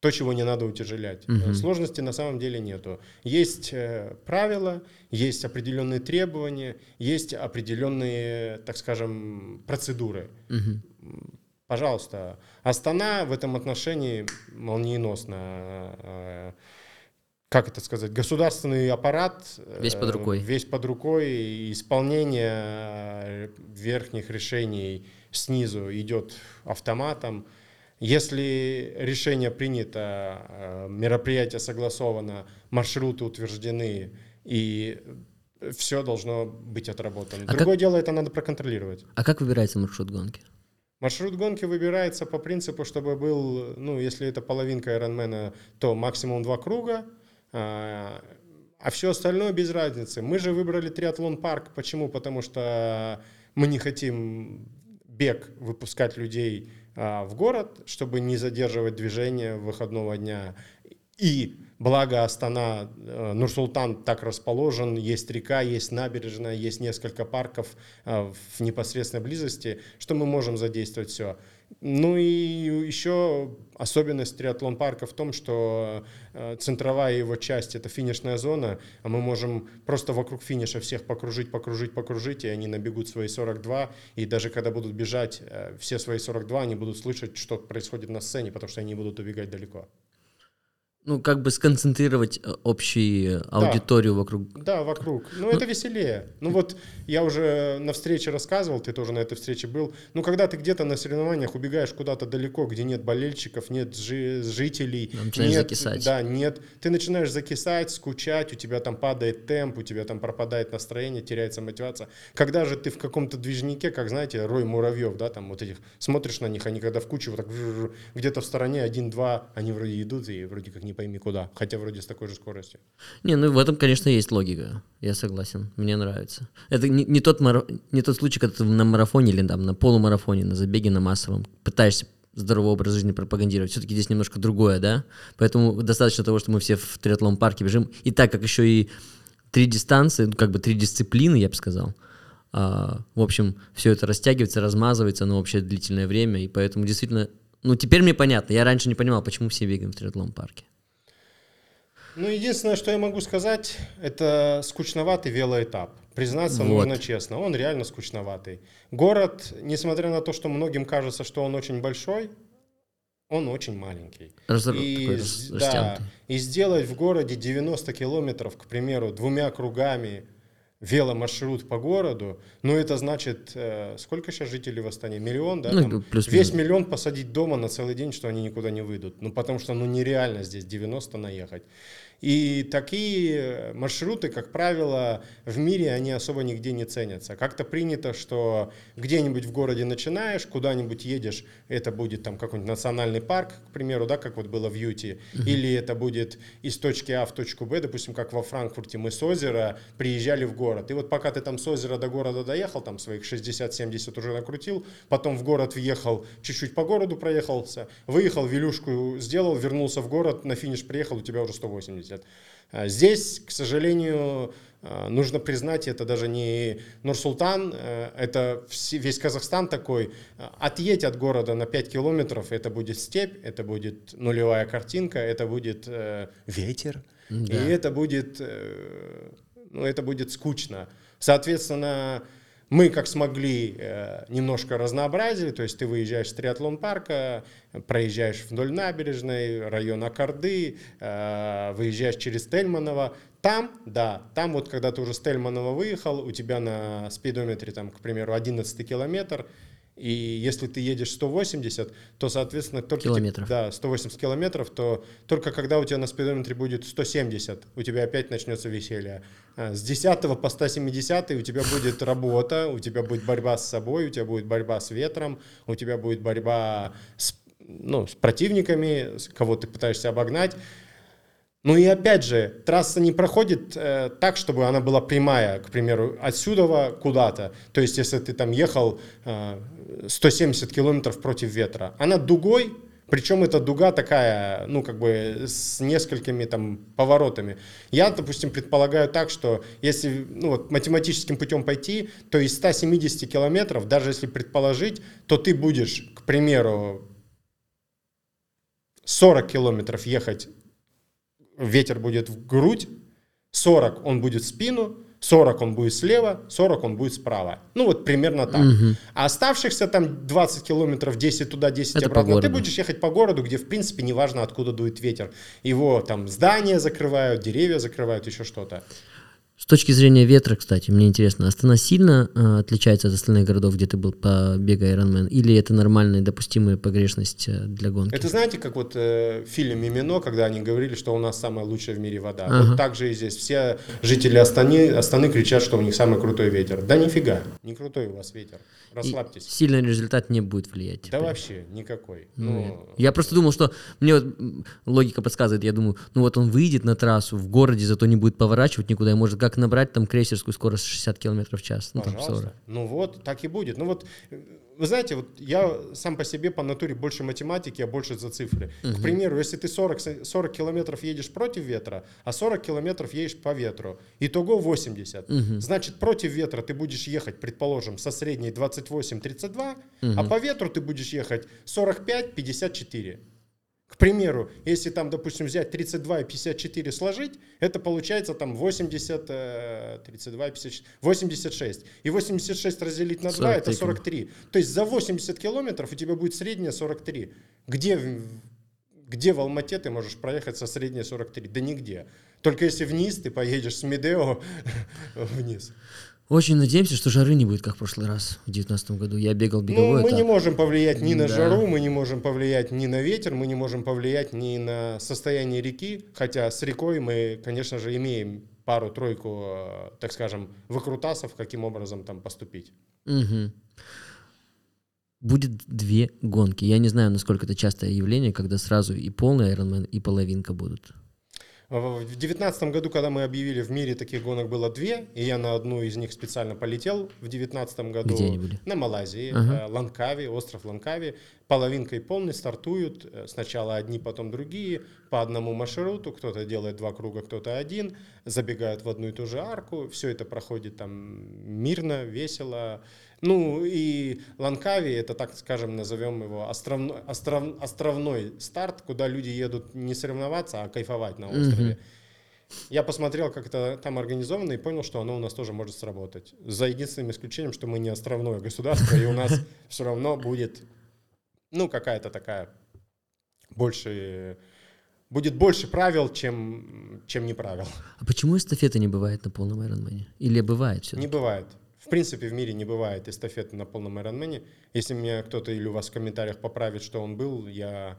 то, чего не надо утяжелять. Э, Сложности на самом деле нету. Есть правила, есть определенные требования, есть определенные, так скажем, процедуры. Мгм. Пожалуйста, Астана в этом отношении молниеносно. э, Как это сказать? Государственный аппарат э, Весь под рукой. Весь под рукой. и Исполнение э, верхних решений снизу идет автоматом. Если решение принято, мероприятие согласовано, маршруты утверждены и все должно быть отработано. А как- Другое дело, это надо проконтролировать. А как выбирается маршрут гонки? Маршрут гонки выбирается по принципу, чтобы был, ну, если это половинка Ironman, то максимум два круга, а а все остальное без разницы. Мы же выбрали триатлон парк. Почему? Потому что мы не хотим бег выпускать людей а, в город, чтобы не задерживать движение выходного дня. И благо Астана, э, Нур-Султан так расположен, есть река, есть набережная, есть несколько парков э, в непосредственной близости, что мы можем задействовать все. Ну и еще особенность триатлон парка в том, что э, центровая его часть это финишная зона, а мы можем просто вокруг финиша всех покружить, покружить, покружить, и они набегут свои 42, и даже когда будут бежать все свои 42, они будут слышать, что происходит на сцене, потому что они будут убегать далеко. Ну, как бы сконцентрировать э, общую аудиторию да. вокруг. Да, вокруг. Ну, это веселее. Ну, вот я уже на встрече рассказывал, ты тоже на этой встрече был. Ну, когда ты где-то на соревнованиях убегаешь куда-то далеко, где нет болельщиков, нет жи- жителей. Начинаешь нет, закисать. Да, нет. Ты начинаешь закисать, скучать, у тебя там падает темп, у тебя там пропадает настроение, теряется мотивация. Когда же ты в каком-то движнике, как, знаете, рой муравьев, да, там вот этих, смотришь на них, они когда в кучу вот так где-то в стороне один-два, они вроде идут и вроде как не пойми куда, хотя вроде с такой же скоростью. Не, ну в этом, конечно, есть логика, я согласен, мне нравится. Это не, не, тот, мараф... не тот случай, когда ты на марафоне или там на полумарафоне, на забеге на массовом пытаешься здоровый образ жизни пропагандировать. Все-таки здесь немножко другое, да? Поэтому достаточно того, что мы все в триатлон парке бежим. И так как еще и три дистанции, ну, как бы три дисциплины, я бы сказал, а, в общем, все это растягивается, размазывается на общее длительное время, и поэтому действительно, ну, теперь мне понятно. Я раньше не понимал, почему все бегаем в триатлон парке. Ну, единственное, что я могу сказать, это скучноватый велоэтап. Признаться вот. нужно честно, он реально скучноватый. Город, несмотря на то, что многим кажется, что он очень большой, он очень маленький. Разор... И, да, и сделать в городе 90 километров, к примеру, двумя кругами веломаршрут по городу, ну это значит, э, сколько сейчас жителей в Астане? Миллион, да? Ну, плюс весь миллион посадить дома на целый день, что они никуда не выйдут. Ну потому что ну нереально здесь 90 наехать. И такие маршруты, как правило, в мире они особо нигде не ценятся. Как-то принято, что где-нибудь в городе начинаешь, куда-нибудь едешь, это будет там какой-нибудь национальный парк, к примеру, да, как вот было в Юте, uh-huh. или это будет из точки А в точку Б, допустим, как во Франкфурте мы с озера приезжали в город. И вот пока ты там с озера до города доехал, там своих 60-70 уже накрутил, потом в город въехал, чуть-чуть по городу проехался, выехал, велюшку сделал, вернулся в город, на финиш приехал, у тебя уже 180 выглядят. А здесь, к сожалению, а, нужно признать, это даже не Нур-Султан, э, это весь Казахстан такой. Отъедь от города на 5 километров, это будет степь, это будет нулевая картинка, это будет э, ветер, да. и это будет, э, ну, это будет скучно. Соответственно, мы, как смогли, э, немножко разнообразили, то есть ты выезжаешь с триатлон парка, проезжаешь вдоль набережной, район Акарды, э, выезжаешь через Тельманово, там, да, там вот когда ты уже с Тельманова выехал, у тебя на спидометре, там, к примеру, 11 километр, и если ты едешь 180, то, соответственно, только... Километров. Да, 180 километров, то только когда у тебя на спидометре будет 170, у тебя опять начнется веселье. А с 10 по 170 у тебя будет работа, у тебя будет борьба с собой, у тебя будет борьба с ветром, у тебя будет борьба с, ну, с противниками, кого ты пытаешься обогнать. Ну и опять же, трасса не проходит э, так, чтобы она была прямая, к примеру, отсюда куда-то. То есть, если ты там ехал э, 170 километров против ветра, она дугой, причем эта дуга такая, ну, как бы с несколькими там поворотами. Я, допустим, предполагаю так, что если, ну, вот математическим путем пойти, то из 170 километров, даже если предположить, то ты будешь, к примеру, 40 километров ехать ветер будет в грудь, 40 он будет в спину, 40 он будет слева, 40 он будет справа. Ну вот примерно так. Угу. А оставшихся там 20 километров, 10 туда, 10 Это обратно, ты будешь ехать по городу, где в принципе неважно откуда дует ветер. Его там здания закрывают, деревья закрывают, еще что-то. С точки зрения ветра, кстати, мне интересно, Астана сильно э, отличается от остальных городов, где ты был по бегу Ironman, или это нормальная допустимая погрешность э, для гонки? Это знаете, как вот э, в фильме «Мимино», когда они говорили, что у нас самая лучшая в мире вода. Ага. Вот так же и здесь. Все жители Астаны, Астаны кричат, что у них самый крутой ветер. Да нифига, не крутой у вас ветер. Расслабьтесь. И сильный результат не будет влиять. Теперь. Да вообще никакой. Ну, ну, я просто думал, что мне вот логика подсказывает, я думаю, ну вот он выйдет на трассу в городе, зато не будет поворачивать никуда, и может как набрать там крейсерскую скорость 60 км в час. Ну, Пожалуйста. Там 40. Ну вот, так и будет. Ну вот вы знаете, вот я сам по себе по натуре больше математики, а больше за цифры. Угу. К примеру, если ты 40, 40 километров едешь против ветра, а 40 километров едешь по ветру, итого 80. Угу. Значит, против ветра ты будешь ехать, предположим, со средней 28-32, угу. а по ветру ты будешь ехать 45-54. К примеру, если там, допустим, взять 32 и 54 сложить, это получается там 80, 32 56, 86. И 86 разделить на 2 это 43. То есть за 80 километров у тебя будет средняя 43. Где где в Алмате ты можешь проехать со средней 43? Да нигде. Только если вниз ты поедешь с Медео вниз. Очень надеемся, что жары не будет, как в прошлый раз, в 2019 году. Я бегал беговой. Ну, мы этап. не можем повлиять ни на Да. жару, мы не можем повлиять ни на ветер, мы не можем повлиять ни на состояние реки, хотя с рекой мы, конечно же, имеем пару-тройку, э, так скажем, выкрутасов, каким образом там поступить. Мгм. Будет две гонки. Я не знаю, насколько это частое явление, когда сразу и полный Ironman, и половинка будут. В 2019 году, когда мы объявили, в мире таких гонок было две, и я на одну из них специально полетел в 2019 году. Где они были? На Малайзии, Ага. э, Ланкави, остров Ланкави. Половинка и полный стартуют. э, Сначала одни, потом другие. По одному маршруту. Кто-то делает два круга, кто-то один. Забегают в одну и ту же арку. Все это проходит там мирно, весело. Ну и Ланкави, это, так скажем, назовем его островной, остров- островной старт, куда люди едут не соревноваться, а кайфовать на острове. Я посмотрел, как это там организовано, и понял, что оно у нас тоже может сработать. За единственным исключением, что мы не островное государство, и у нас все равно будет, ну, какая-то такая больше... Будет больше правил, чем, чем не правил. А почему эстафеты не бывает на полном Ironman? Или бывает все? Не бывает. В принципе, в мире не бывает эстафеты на полном Ironman. Если меня кто-то или у вас в комментариях поправит, что он был, я,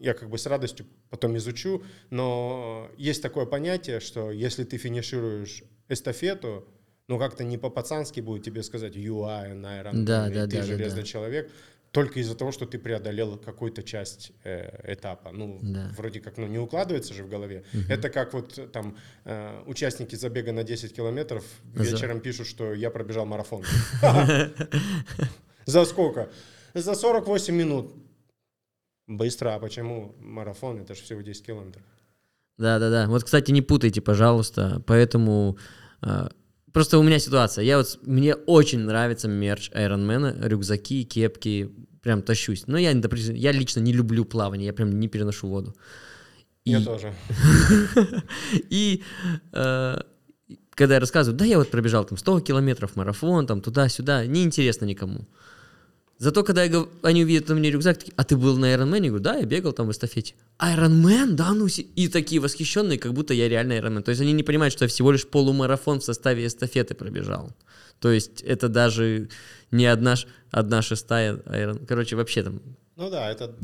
я как бы с радостью потом изучу. Но есть такое понятие, что если ты финишируешь эстафету, ну как-то не по-пацански будет тебе сказать «you are an Ironman», Да, и да, ты да, да, железный да. человек, только из-за того, что ты преодолел какую-то часть э, этапа. Ну, Да. вроде как, ну, не укладывается же в голове. Это как вот э, там э, участники забега на 10 километров За- вечером пишут, что я пробежал марафон. За сколько? За 48 минут. Быстро, а почему марафон? Это же всего 10 километров. Да-да-да. Вот, кстати, не путайте, пожалуйста. Поэтому а, просто у меня ситуация. Я вот, мне очень нравится мерч Ironman, рюкзаки, кепки. Прям тащусь. Но я, не допри- я лично не люблю плавание, я прям не переношу воду. И, Я тоже. и э, когда я рассказываю, да, я вот пробежал там 100 километров, марафон, там туда-сюда, неинтересно никому. Зато, когда я гов- они увидят на мне рюкзак, такие, а ты был на Ironman? Я говорю, да, я бегал там в эстафете. Ironman? Да, ну си-». И такие восхищенные, как будто я реально Ironman. То есть они не понимают, что я всего лишь полумарафон в составе эстафеты пробежал. То есть это даже не одна, одна шестая Iron. Короче, вообще там Ну да, это,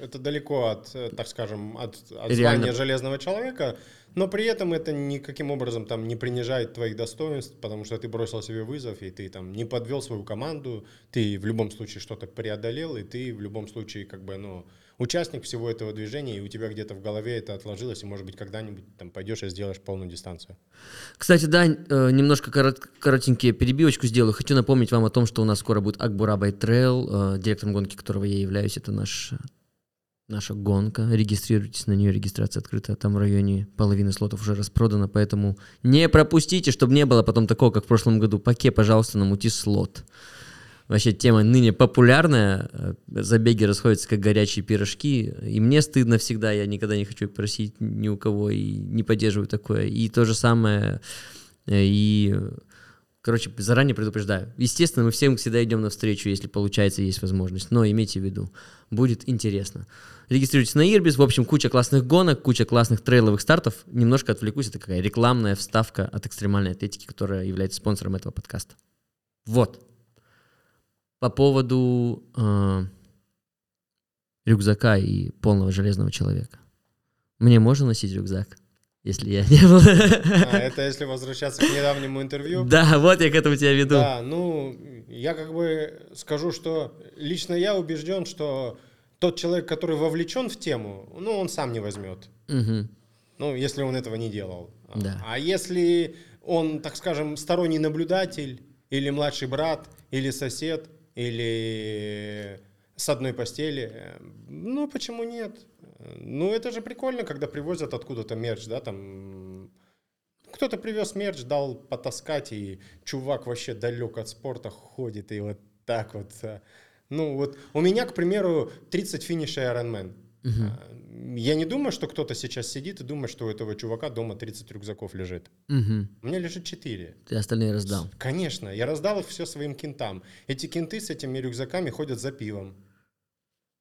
это далеко от, э, так скажем, от, от Реально. звания железного человека, но при этом это никаким образом там не принижает твоих достоинств, потому что ты бросил себе вызов, и ты там не подвел свою команду, ты в любом случае что-то преодолел, и ты в любом случае как бы, ну, участник всего этого движения, и у тебя где-то в голове это отложилось, и, может быть, когда-нибудь там пойдешь и сделаешь полную дистанцию. Кстати, да, э, немножко корот- коротенькие перебивочку сделаю. Хочу напомнить вам о том, что у нас скоро будет Акбурабай Trail, э, директором гонки которого я являюсь. Это наш, наша гонка. Регистрируйтесь на нее, регистрация открыта. Там в районе половины слотов уже распродано, поэтому не пропустите, чтобы не было потом такого, как в прошлом году. Паке, пожалуйста, намути слот. Вообще тема ныне популярная, э, забеги расходятся как горячие пирожки, и мне стыдно всегда, я никогда не хочу просить ни у кого и не поддерживаю такое. И то же самое, э, и, короче, заранее предупреждаю. Естественно, мы всем всегда идем навстречу, если получается, есть возможность, но имейте в виду, будет интересно. Регистрируйтесь на Ирбис, в общем, куча классных гонок, куча классных трейловых стартов. Немножко отвлекусь, это такая рекламная вставка от экстремальной атлетики, которая является спонсором этого подкаста. Вот. По поводу э, рюкзака и полного железного человека. Мне можно носить рюкзак, если я не был? А, это если возвращаться к недавнему интервью. Да, вот я к этому тебя веду. Да, ну, я как бы скажу, что лично я убежден, что тот человек, который вовлечен в тему, ну, он сам не возьмет. Мгм. Ну, если он этого не делал. А- Да. А если он, так скажем, сторонний наблюдатель, или младший брат, или сосед, или с одной постели, э, ну, почему нет? Ну, это же прикольно, когда привозят откуда-то мерч, да, там... Кто-то привез мерч, дал потаскать, и чувак вообще далек от спорта ходит, и вот так вот. Ну, вот у меня, к примеру, 30 финишей Ironman. А, Я не думаю, что кто-то сейчас сидит и думает, что у этого чувака дома 30 рюкзаков лежит. Мгм. У меня лежит 4. Ты остальные раздал. Конечно, я раздал их все своим кентам. Эти кенты с этими рюкзаками ходят за пивом.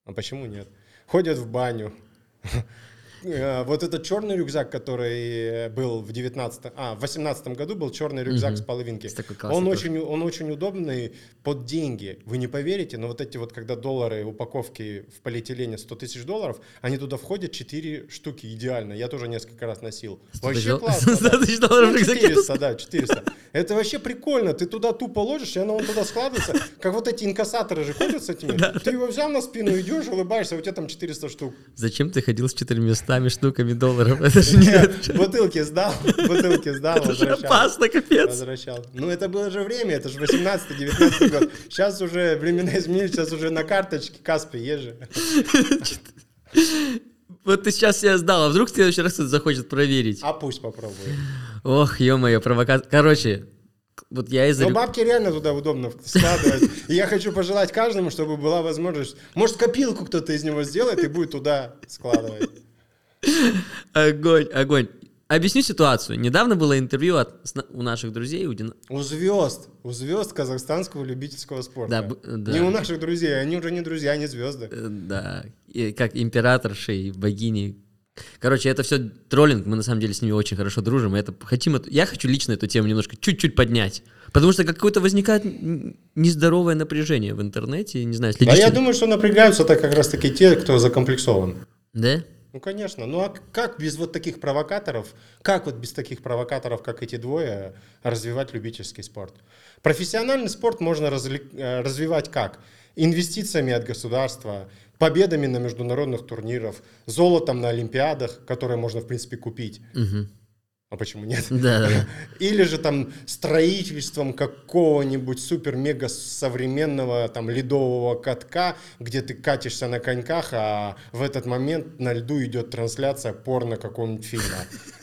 А почему нет? ходят в баню. Э, вот этот черный рюкзак, который был в 19 а, в 18 году был черный рюкзак с половинки. Он очень, он очень удобный под деньги. Вы не поверите, но вот эти вот, когда доллары, упаковки в полиэтилене 100 тысяч долларов, они туда входят 4 штуки идеально. Я тоже несколько раз носил. 100 Вообще классно. 100 да. тысяч долларов в Ну, рюкзаке. 400, да, 400. Это вообще прикольно. Ты туда тупо ложишь, и оно вон туда складывается. Как вот эти инкассаторы же ходят с этими. Ты его взял на спину, идешь, улыбаешься, а у тебя там 400 штук. Зачем ты ходил с 400 штуками долларов? Это же не это же- Бутылки сдал, бутылки сдал, это же опасно, капец. Возвращал. Ну, это было же время, это же 18-19 год. Сейчас уже времена изменились, сейчас уже на карточке Каспи езжи. Вот ты сейчас себя сдал, а вдруг в следующий раз кто-то захочет проверить? А пусть попробует. Ох, ё-моё, провокация. Короче, вот я из-за... Но бабки реально туда удобно складывать. И я хочу пожелать каждому, чтобы была возможность... Может, копилку кто-то из него сделает и будет туда складывать. Огонь, огонь. Объясню ситуацию. Недавно было интервью от, у наших друзей, у Дина- У звезд, у звезд казахстанского любительского спорта. Да, да. Не у наших друзей, они уже не друзья, они звезды. э, да, и как императорши и богини. Короче, это все троллинг, мы на самом деле с ними очень хорошо дружим, и это хотим, я хочу лично эту тему немножко чуть-чуть поднять, потому что какое-то возникает нездоровое напряжение в интернете, не знаю, А следишь я ли- думаю, что напрягаются так как раз таки те, кто закомплексован. Да? Ну, конечно. Ну, а как без вот таких провокаторов, как вот без таких провокаторов, как эти двое, развивать любительский спорт? Профессиональный спорт можно разли- э, развивать как? Инвестициями от государства, победами на международных турнирах, золотом на олимпиадах, которые можно, в принципе, купить. Мгм. А почему нет? Да, да, да. Или же там строительством какого-нибудь супер-мега современного там ледового катка, где ты катишься на коньках, а в этот момент на льду идет трансляция порно какого-нибудь фильма.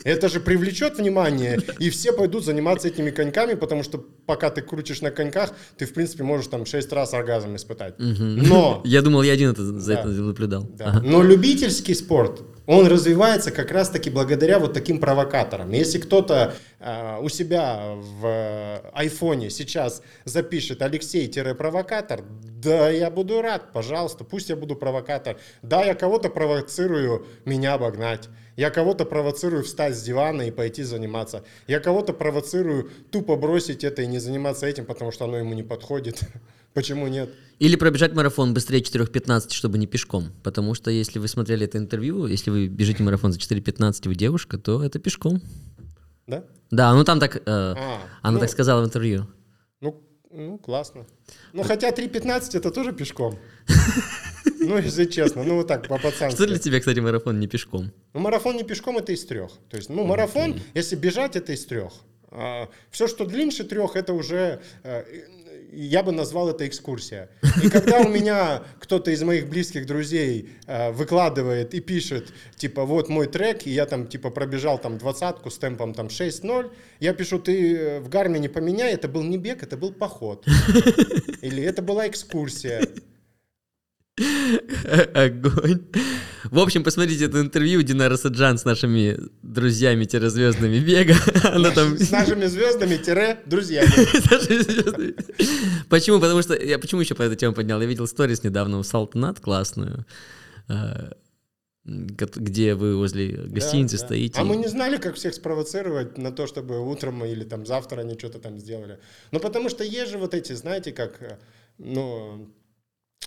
Это же привлечет внимание, и все пойдут заниматься этими коньками, потому что пока ты крутишь на коньках, ты, в принципе, можешь там шесть раз оргазм испытать. Но Я думал, я один это, за Да. это наблюдал. да. Ага. Но любительский спорт, он развивается как раз-таки благодаря вот таким провокаторам. Если кто-то а, у себя в э, айфоне сейчас запишет Алексей-провокатор, да, я буду рад, пожалуйста, пусть я буду провокатор. Да, я кого-то провоцирую меня обогнать. Я кого-то провоцирую встать с дивана и пойти заниматься. Я кого-то провоцирую тупо бросить это и не заниматься этим, потому что оно ему не подходит. Почему нет? Или пробежать марафон быстрее 4.15, чтобы не пешком. Потому что если вы смотрели это интервью, если вы бежите марафон за 4.15, вы девушка, то это пешком. Да? Да, ну там так, э, А, она ну, так сказала в интервью. Ну, ну, классно. Ну, хотя 3.15 это тоже пешком. Ну, если честно, ну, вот так, Что для по-пацански. тебя, кстати, марафон не пешком? Ну, марафон не пешком, это из трех. То есть, ну, марафон, если бежать, это из трех. все, что длиннее трех, это уже, э, я бы назвал это экскурсия. И когда у меня кто-то из моих близких друзей э, выкладывает и пишет, типа, вот мой трек, и я там, типа, пробежал там двадцатку с темпом там 6-0, я пишу, ты э, в гармине поменяй, это был не бег, это был поход. Или это была экскурсия. Огонь. В общем, посмотрите это интервью Динара Саджан с нашими друзьями-звездными бега. Она там... С нашими звездами, тире, друзьями. Наши звезды. Почему? Потому что я почему еще по этой теме поднял? Я видел сторис недавно у Салтанат классную, э, где вы возле гостиницы Да, да. стоите. А мы не знали, как всех спровоцировать на то, чтобы утром или там завтра они что-то там сделали. Ну, потому что есть же вот эти, знаете, как, э, ну,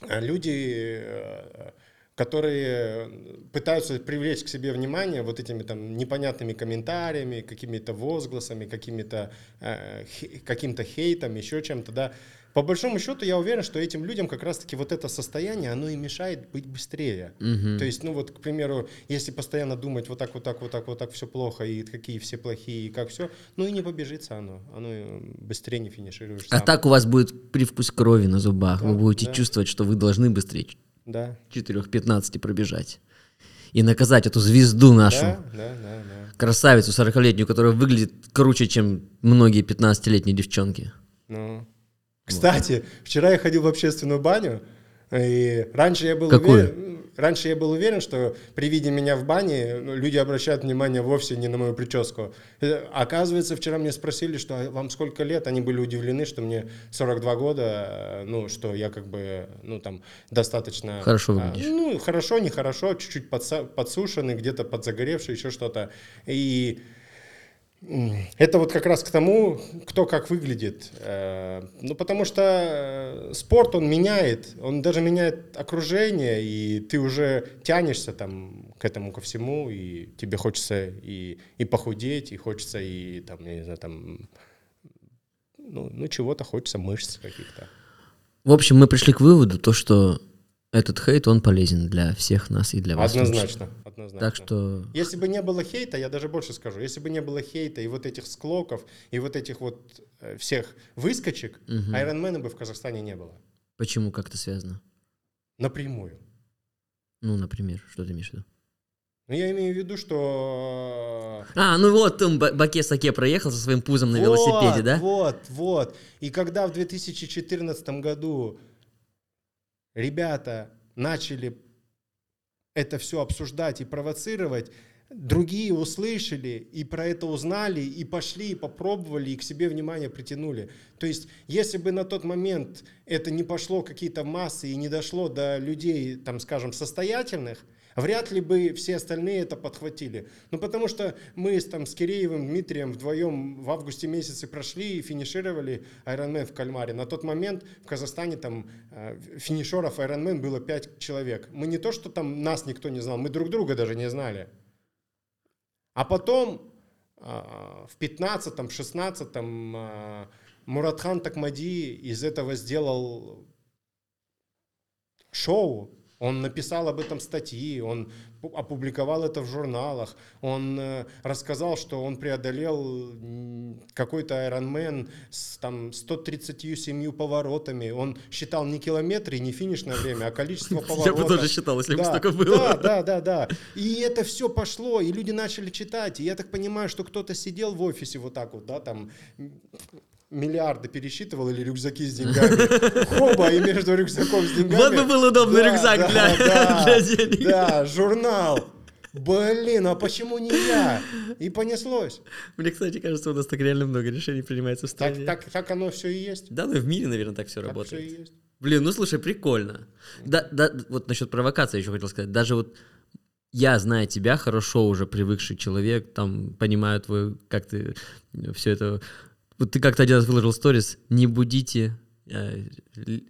люди, э, которые пытаются привлечь к себе внимание вот этими там непонятными комментариями, какими-то возгласами, какими-то, э, каким-то хейтом, еще чем-то, да. По большому счету, я уверен, что этим людям как раз-таки вот это состояние, оно и мешает быть быстрее. Мгм. То есть, ну вот, к примеру, если постоянно думать вот так, вот так, вот так, вот так, все плохо, и какие все плохие, и как все, ну и не побежится оно, оно э, быстрее не финишируешь А сам. так у вас будет привкус крови на зубах. Да, вы будете да. чувствовать, что вы должны быстрее Да, 4-15 пробежать. И наказать эту звезду нашу. да, да, да, да. Красавицу 40-летнюю, которая выглядит круче, чем многие 15-летние девчонки. Ну. Кстати, вчера я ходил в общественную баню, и раньше я был Какую? уверен... раньше я был уверен, что при виде меня в бане ну, люди обращают внимание вовсе не на мою прическу. Э, Оказывается, вчера мне спросили, что «А вам сколько лет, они были удивлены, что мне 42 года, э, ну, что я как бы, ну, там, достаточно... Хорошо а, выглядишь. Ну, хорошо, нехорошо, чуть-чуть подса- подсушенный, где-то подзагоревший, еще что-то. И это вот как раз к тому, кто как выглядит. Э, Ну, потому что э, спорт, он меняет, он даже меняет окружение, и ты уже тянешься там к этому ко всему, и тебе хочется и, и похудеть, и хочется и там, я не знаю, там, ну, ну чего-то хочется, мышц каких-то. В общем, мы пришли к выводу, то, что этот хейт, он полезен для всех нас и для вас. том числе. Однозначно. Так что Если бы не было хейта, я даже больше скажу, если бы не было хейта и вот этих склоков, и вот этих вот э, всех выскочек, Мгм. Айронмена бы в Казахстане не было. почему как-то связано? Напрямую. Ну, например, что ты имеешь в виду? Но я имею в виду, что... А, ну вот, там Ба- Баке Саке проехал со своим пузом на велосипеде, Вот, да? Вот, вот. И когда в 2014 году ребята начали это все обсуждать и провоцировать, другие услышали и про это узнали, и пошли, и попробовали, и к себе внимание притянули. То есть, если бы на тот момент это не пошло какие-то массы и не дошло до людей, там, скажем, состоятельных, вряд ли бы все остальные это подхватили. Ну, потому что мы с, там, с Киреевым, Дмитрием вдвоем в августе месяце прошли и финишировали Ironman в Кальмаре. На тот момент в Казахстане там э, финишеров Ironman было 5 человек. Мы не то, что там нас никто не знал, мы друг друга даже не знали. А потом а, в 15-м, 16-м а, Муратхан Такмади из этого сделал шоу. Он написал об этом статьи, он пу- опубликовал это в журналах, он э, рассказал, что он преодолел какой-то Ironman с там 137 поворотами. Он считал не километры, не финишное время, а количество поворотов. считал, если Да, Да, да, да, да. И это все пошло, и люди начали читать. И я так понимаю, что кто-то сидел в офисе вот так вот, да, там миллиарды пересчитывал или рюкзаки с деньгами. Хоба, и между рюкзаком с деньгами. Вот бы был удобный Да, рюкзак да, для- да, для денег. Да, журнал. Блин, а почему не я? И понеслось. Мне, кстати, кажется, у нас так реально много решений принимается в Так, стране. так, так оно все и есть. Да, ну и в мире, наверное, так все Так все работает. и есть. Блин, ну слушай, прикольно. Да, да, вот насчет провокации еще хотел сказать. Даже вот я, зная тебя, хорошо уже привыкший человек, там, понимаю твой, как ты все это... Вот ты как-то один раз выложил сторис, не будите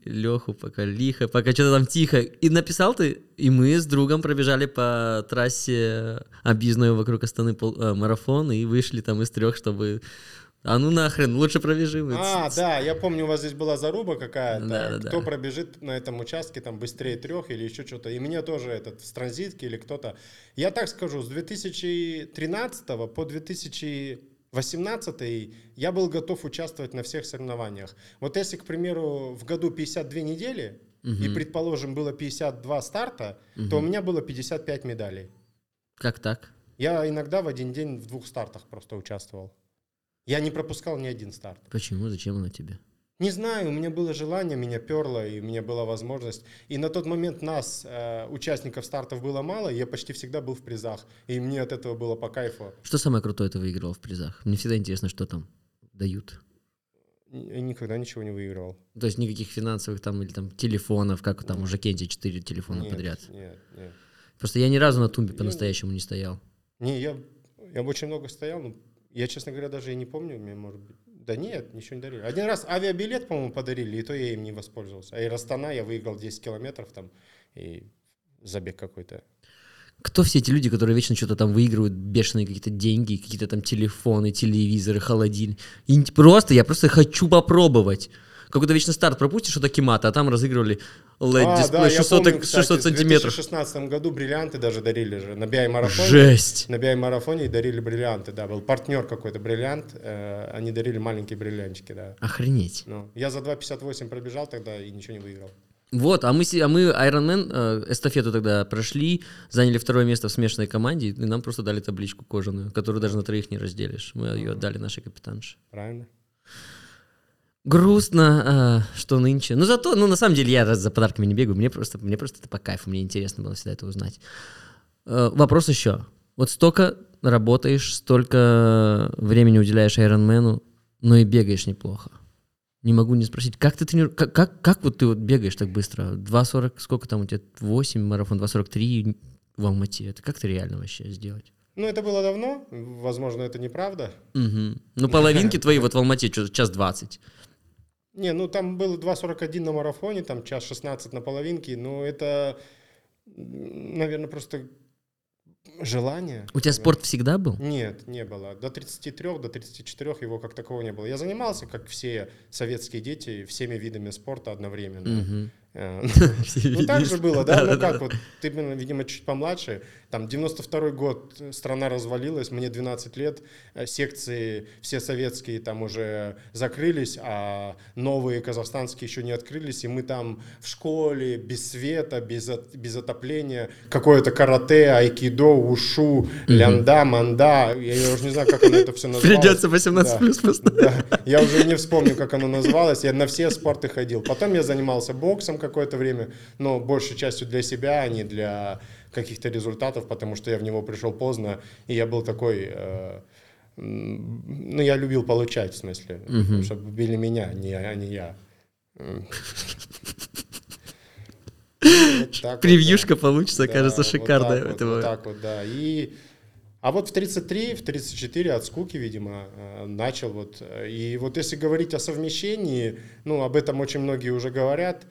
Леху, пока лихо, пока что-то там тихо. И написал ты, и мы с другом пробежали по трассе объездной вокруг Астаны пол- э, марафон и вышли там из трех, чтобы... А ну нахрен, лучше пробежим. А, да, я помню, у вас здесь была заруба какая-то. Да-да-да. Кто пробежит на этом участке там быстрее трех или еще что-то. И мне тоже этот с транзитки или кто-то. Я так скажу, с 2013 по 2018 я был готов участвовать на всех соревнованиях. Вот если, к примеру, в году 52 недели, и, предположим, было 52 старта, то у меня было 55 медалей. Как так? Я иногда в один день в двух стартах просто участвовал. Я не пропускал ни один старт. Почему? Зачем она тебе? Не знаю, у меня было желание, меня перло, и у меня была возможность. И на тот момент нас, э, участников стартов, было мало, и я почти всегда был в призах. И мне от этого было по кайфу. Что самое крутое ты выиграл в призах? Мне всегда интересно, что там дают. Я никогда ничего не выигрывал. То есть никаких финансовых там или там телефонов, как там уже Кенти 4 телефона Нет, подряд. Нет, нет. Просто я ни разу на тумбе по-настоящему не стоял. Не, я, я очень много стоял, но я, честно говоря, даже и не помню, мне может быть. Да нет, ничего не дарили. Один раз авиабилет, по-моему, подарили, и то я им не воспользовался. А из Астана я выиграл 10 километров там, и забег какой-то. Кто все эти люди, которые вечно что-то там выигрывают, бешеные какие-то деньги, какие-то там телефоны, телевизоры, холодильник? И просто, я просто хочу попробовать. Какой-то вечно старт пропустишь, что-то Кимата, а там разыгрывали LED-дисплей я 600, помню, кстати, 600 В сантиметров. 2016 году бриллианты даже дарили же на биомарафоне. Жесть! На биомарафоне дарили бриллианты, да, был партнер какой-то бриллиант, э, они дарили маленькие бриллиантики, да. Охренеть. Ну, я за 2.58 пробежал тогда и ничего не выиграл. Вот, а мы, а мы Ironman э, эстафету тогда прошли, заняли второе место в смешанной команде, и нам просто дали табличку кожаную, которую даже на троих не разделишь. Мы ее отдали нашей капитанше. Правильно? Грустно, а, что нынче. Ну, зато, ну, на самом деле, я за подарками не бегаю, мне просто, мне просто это по кайфу, мне интересно было всегда это узнать. Э, вопрос еще. Вот столько работаешь, столько времени уделяешь Айронмену, но и бегаешь неплохо. Не могу не спросить, как ты тренируешь, как, как, как вот ты вот бегаешь так быстро? 2.40, сколько там у тебя, 8 марафон, 2.43 в Алмате. Это как ты реально вообще сделать? Ну, это было давно, возможно, это неправда. Угу. Ну, половинки твои вот в Алмате час 20. Не, ну там было 2.41 на марафоне, там час 16 на половинке, но это, наверное, просто желание. У тебя спорт всегда был? Нет, не было. До 33, до 34 его как такового не было. Я занимался, как все советские дети, всеми видами спорта одновременно. Угу. Э, ну, так же было, да? Ну, как вот, ты, видимо, чуть помладше. Там, 92-й год, страна развалилась, мне 12 лет, э, секции все советские там уже закрылись, а новые казахстанские еще не открылись, и мы там в школе без света, без, без отопления, какое-то карате, айкидо, ушу, лянда, манда, я уже не знаю, как оно это все называлось. Придется 18 плюс. Да, я уже не вспомню, как оно называлось, я на все спорты ходил. Потом я занимался боксом, какое-то время, но большей частью для себя, а не для каких-то результатов, потому что я в него пришел поздно, и я был такой... Э, ну, я любил получать, в смысле, Мгм. чтобы били меня, не, а не я. Вот так вот, Превьюшка да. получится, Да, кажется, вот шикарная. так вот, этого. вот так вот, да. И, а вот в 33, в 34 от скуки, видимо, э, начал вот. э, И вот если говорить о совмещении, ну, об этом очень многие уже говорят,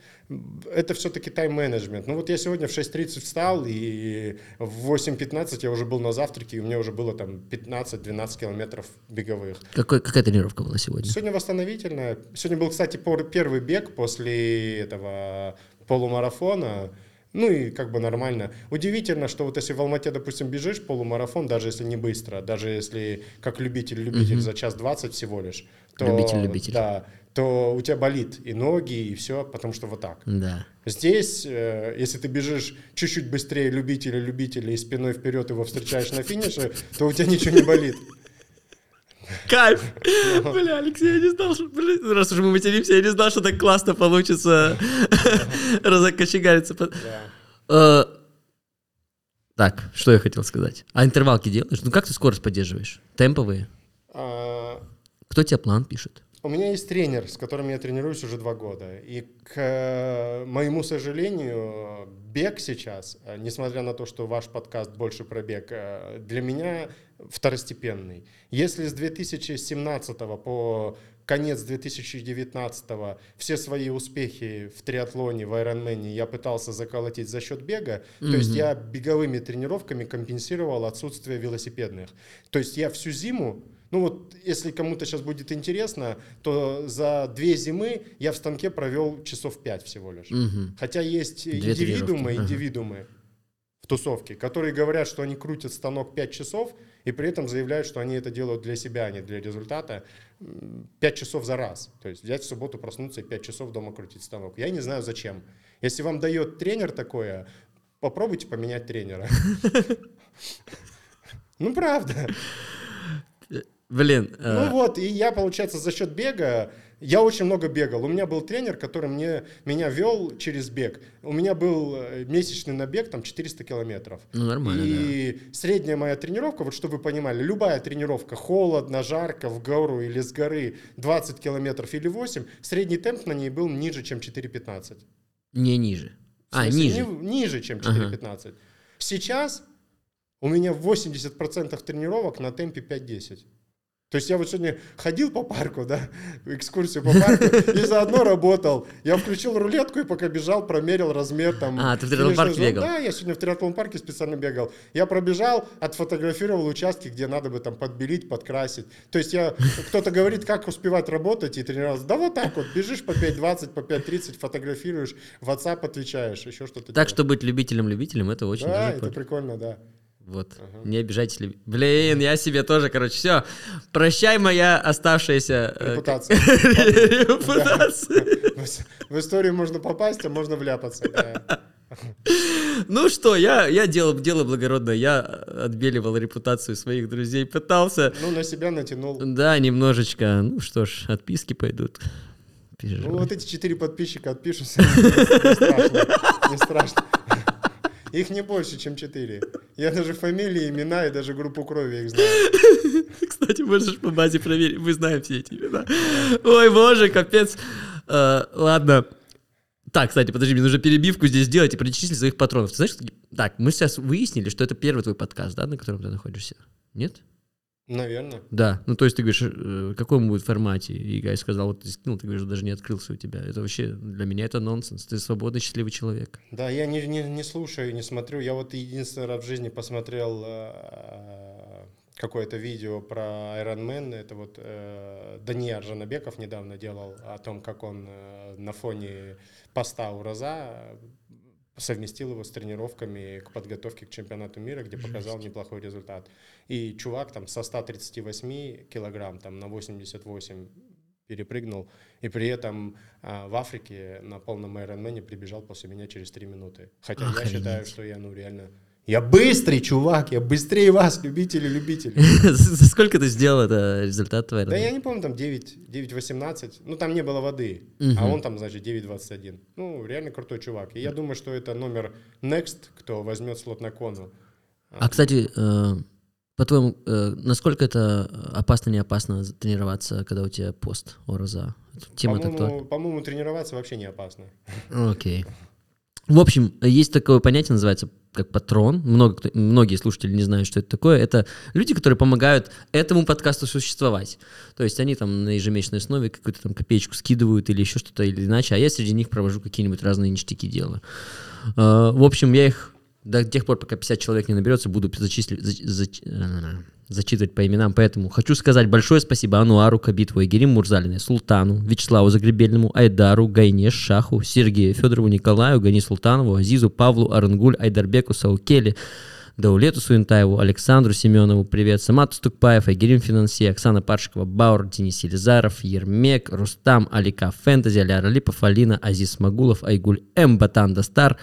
это все-таки тайм-менеджмент. Ну, вот я сегодня в 6.30 встал, и в 8.15 я уже был на завтраке, и у меня уже было там 15-12 километров беговых. Какой, какая тренировка была сегодня? Сегодня восстановительная. Сегодня был, кстати, первый бег после этого полумарафона. Ну и как бы нормально. Удивительно, что вот если в Алмате, допустим, бежишь полумарафон, даже если не быстро, даже если как любитель-любитель Мгм. за час 20 всего лишь, то, Любитель-любитель. Да, то у тебя болит и ноги, и все, потому что вот так. Да. Здесь, э, если ты бежишь чуть-чуть быстрее любителя-любителя и спиной вперед его встречаешь на финише, то у тебя ничего не болит. Кайф! Бля, Алексей, я не знал, что... Бля, раз уж мы материмся, я не знал, что так классно получится разокочегариться. Э, Так, что я хотел сказать. А интервалки делаешь? Ну как ты скорость поддерживаешь? Темповые? А, Кто тебе план пишет? У меня есть тренер, с которым я тренируюсь уже два года. И, к э, моему сожалению, бег сейчас, э, несмотря на то, что ваш подкаст больше про бег, э, для меня второстепенный. Если с 2017 по конец 2019 все свои успехи в триатлоне, в айронмене я пытался заколотить за счет бега, то есть я беговыми тренировками компенсировал отсутствие велосипедных. То есть я всю зиму ну вот, если кому-то сейчас будет интересно, то за две зимы я в станке провел часов пять всего лишь. Мгм. Хотя есть Две индивидуумы, ага. индивидуумы в тусовке, которые говорят, что они крутят станок 5 часов, и при этом заявляют, что они это делают для себя, а не для результата. 5 часов за раз. То есть взять в субботу, проснуться и 5 часов дома крутить станок. Я не знаю зачем. Если вам дает тренер такое, попробуйте поменять тренера. Ну, правда. Блин, Ну э, вот, и я, получается, за счет бега, я очень много бегал. У меня был тренер, который мне, меня вел через бег. У меня был э, месячный набег, там 400 километров. ну нормально, да. И средняя моя тренировка, вот чтобы вы понимали, любая тренировка, холодно, жарко, в гору или с горы, 20 километров или 8, средний темп на ней был ниже, чем 4.15. Не ниже. А, ниже. не- ниже, чем Ага. 4.15. Сейчас у меня 80% тренировок на темпе 5.10. То есть я вот сегодня ходил по парку, да, экскурсию по парку, и заодно работал. Я включил рулетку и пока бежал, промерил размер там. А, ты в триатлон финишной парке зоны. бегал? Да, я сегодня в триатлон парке специально бегал. Я пробежал, отфотографировал участки, где надо бы там подбелить, подкрасить. То есть я, кто-то говорит, как успевать работать и тренироваться. Да вот так вот, бежишь по 5.20, по 5.30, фотографируешь, в WhatsApp отвечаешь, еще что-то. Так делаешь. что быть любителем-любителем, это очень Да, это прикольно, да. Вот, Ага. не обижайтесь. люби- Блин, я себе тоже, короче, все. Прощай, моя оставшаяся... э, Репутация. репутация. В историю можно попасть, а можно вляпаться. Ну что, я, я делал дело благородное. Я отбеливал репутацию своих друзей, пытался. Ну, на себя натянул. Да, немножечко. Ну что ж, отписки пойдут. переживай. Ну, вот эти четыре подписчика отпишутся. Не страшно. Не страшно. Их не больше, чем четыре. Я даже фамилии, имена и даже группу крови их знаю. Кстати, можешь по базе проверить. Мы знаем все эти имена. Ой, боже, капец. Э, ладно. Так, кстати, подожди, мне нужно перебивку здесь сделать и перечислить своих патронов. Ты знаешь, так, мы сейчас выяснили, что это первый твой подкаст, да, на котором ты находишься? Нет? Наверное. Да, ну то есть ты говоришь, э, в каком будет формате? И я сказал, вот ты скинул, ты говоришь, даже не открылся у тебя. Это вообще, для меня это нонсенс. Ты свободный, счастливый человек. Да, я не, не, не слушаю, не смотрю. Я вот единственный раз в жизни посмотрел э, какое-то видео про Iron Man. Это вот э, Данияр Жанабеков недавно делал о том, как он э, на фоне поста Ураза совместил его с тренировками к подготовке к чемпионату мира, где показал неплохой результат. И чувак там со 138 килограмм там на 88 перепрыгнул, и при этом а, в Африке на полном Ironman прибежал после меня через 3 минуты. Хотя Охренеть. я считаю, что я ну реально... Я быстрый, чувак, я быстрее вас, любители, любители. За сколько ты сделал это результат твой? Да я не помню, там 9, 9.18, ну там не было воды, а он там, значит, 9.21. Ну, реально крутой чувак. И я думаю, что это номер next, кто возьмет слот на кону. А, кстати, э, по-твоему, э, насколько это опасно, не опасно тренироваться, когда у тебя пост ОРЗА? Тема так По-моему, по-моему, тренироваться вообще не опасно. Окей. В общем, есть такое понятие, называется как патрон. Много многие слушатели не знают, что это такое. Это люди, которые помогают этому подкасту существовать. То есть они там на ежемесячной основе какую-то там копеечку скидывают или еще что-то или иначе, а я среди них провожу какие-нибудь разные ништяки дела. Э, В общем, я их до тех пор, пока 50 человек не наберется, буду зачисли- зач- зач- э, зачитывать по именам. Поэтому хочу сказать большое спасибо Ануару, Кабитову, Игорим Мурзалиной, Султану, Вячеславу Загребельному, Айдару, Гайнеш, Шаху, Сергею Федорову, Николаю, Гани Султанову, Азизу, Павлу, Арангуль, Айдарбеку, Саукели, Даулету Суинтаеву, Александру Семенову, привет, Самату Стукпаев, Айгерим Финансе, Оксана Паршикова, Баур, Денис Елизаров, Ермек, Рустам, Алика Фэнтези, Аляр Алипов, Алина, Азиз Магулов, Айгуль М, Батан Дастар,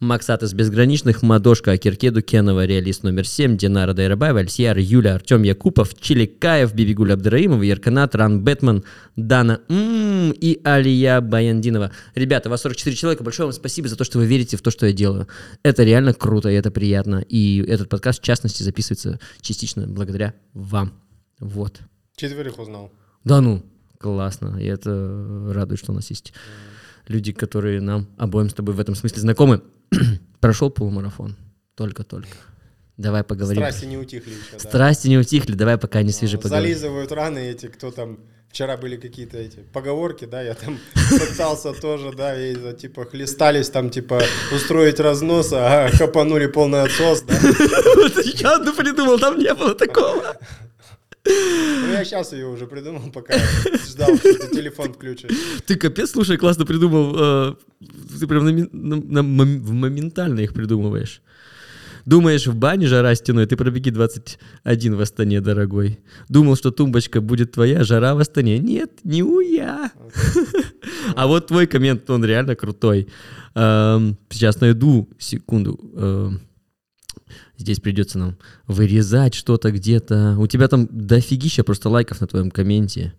Максат из безграничных, Мадошка, Акиркеду, Кенова, Реалист номер 7, Динара Дайрабаева, Альсияр, Юля, Артем Якупов, Чиликаев, Бибигуль Абдраимов, Ярканат, Ран Бэтмен, Дана М, и Алия Баяндинова. Ребята, вас 44 человека, большое вам спасибо за то, что вы верите в то, что я делаю. Это реально круто, и это приятно. И этот подкаст, в частности, записывается частично благодаря вам. Вот. Четверых узнал. Да ну, классно. И это радует, что у нас есть люди, которые нам обоим с тобой в этом смысле знакомы. Прошел полумарафон. Только-только. Давай поговорим. Страсти не утихли еще, да. Страсти не утихли, давай пока не свежи Ну, поговорим. Зализывают раны эти, кто там... Вчера были какие-то эти поговорки, да, я там пытался тоже, да, и за, типа хлестались там, типа, устроить разнос, а хапанули полный отсос, да. Вот я одну придумал, там не было такого. Ну, я сейчас ее уже придумал, пока ждал, что телефон включишь. Ты капец, слушай, классно придумал. э, Ты прям моментально их придумываешь. Думаешь, в бане жара стеной, ты пробеги 21 в Астане, дорогой. Думал, что тумбочка будет твоя, жара в Астане. Нет, не уя. А вот твой коммент, он реально крутой. Эм, Сейчас найду, секунду. Здесь придется нам вырезать что-то где-то. У тебя там дофигища просто лайков на твоем комменте.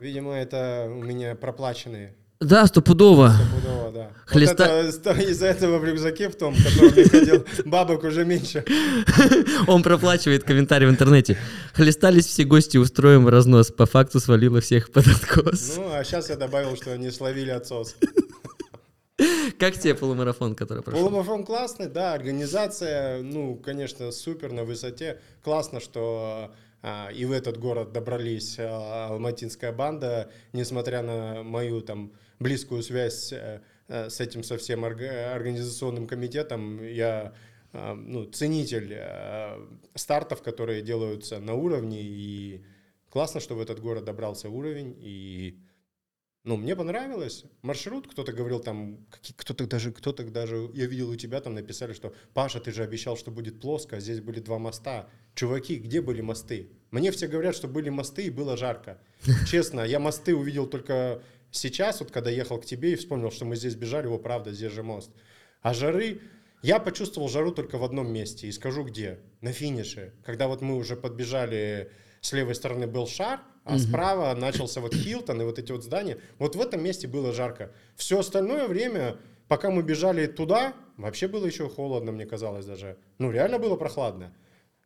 Видимо, это у меня проплаченные. Да, стопудово. Стопудово, да. Хлеста- Вот это, из-за этого в рюкзаке в том, в котором я ходил, бабок уже меньше. Он проплачивает комментарий в интернете. Хлестались все гости, устроим разнос. По факту свалило всех под откос. Ну, а сейчас я добавил, что они словили отсос. Как тебе полумарафон, который прошел? Полумарафон классный, да, организация, ну, конечно, супер на высоте. Классно, что а, и в этот город добрались а, алматинская банда, несмотря на мою там близкую связь э, э, с этим совсем орга- организационным комитетом, я а, ну, ценитель а, стартов, которые делаются на уровне, и классно, что в этот город добрался уровень, и ну, мне понравилось. Маршрут, кто-то говорил там, кто-то даже, кто-то даже, я видел у тебя там написали, что Паша, ты же обещал, что будет плоско, а здесь были два моста. Чуваки, где были мосты? Мне все говорят, что были мосты и было жарко. Честно, я мосты увидел только сейчас, вот когда ехал к тебе и вспомнил, что мы здесь бежали, о, правда, здесь же мост. А жары, я почувствовал жару только в одном месте, и скажу где. На финише. Когда вот мы уже подбежали с левой стороны был шар, а справа начался вот Хилтон и вот эти вот здания. Вот в этом месте было жарко. Все остальное время, пока мы бежали туда, вообще было еще холодно, мне казалось даже. Ну, реально было прохладно.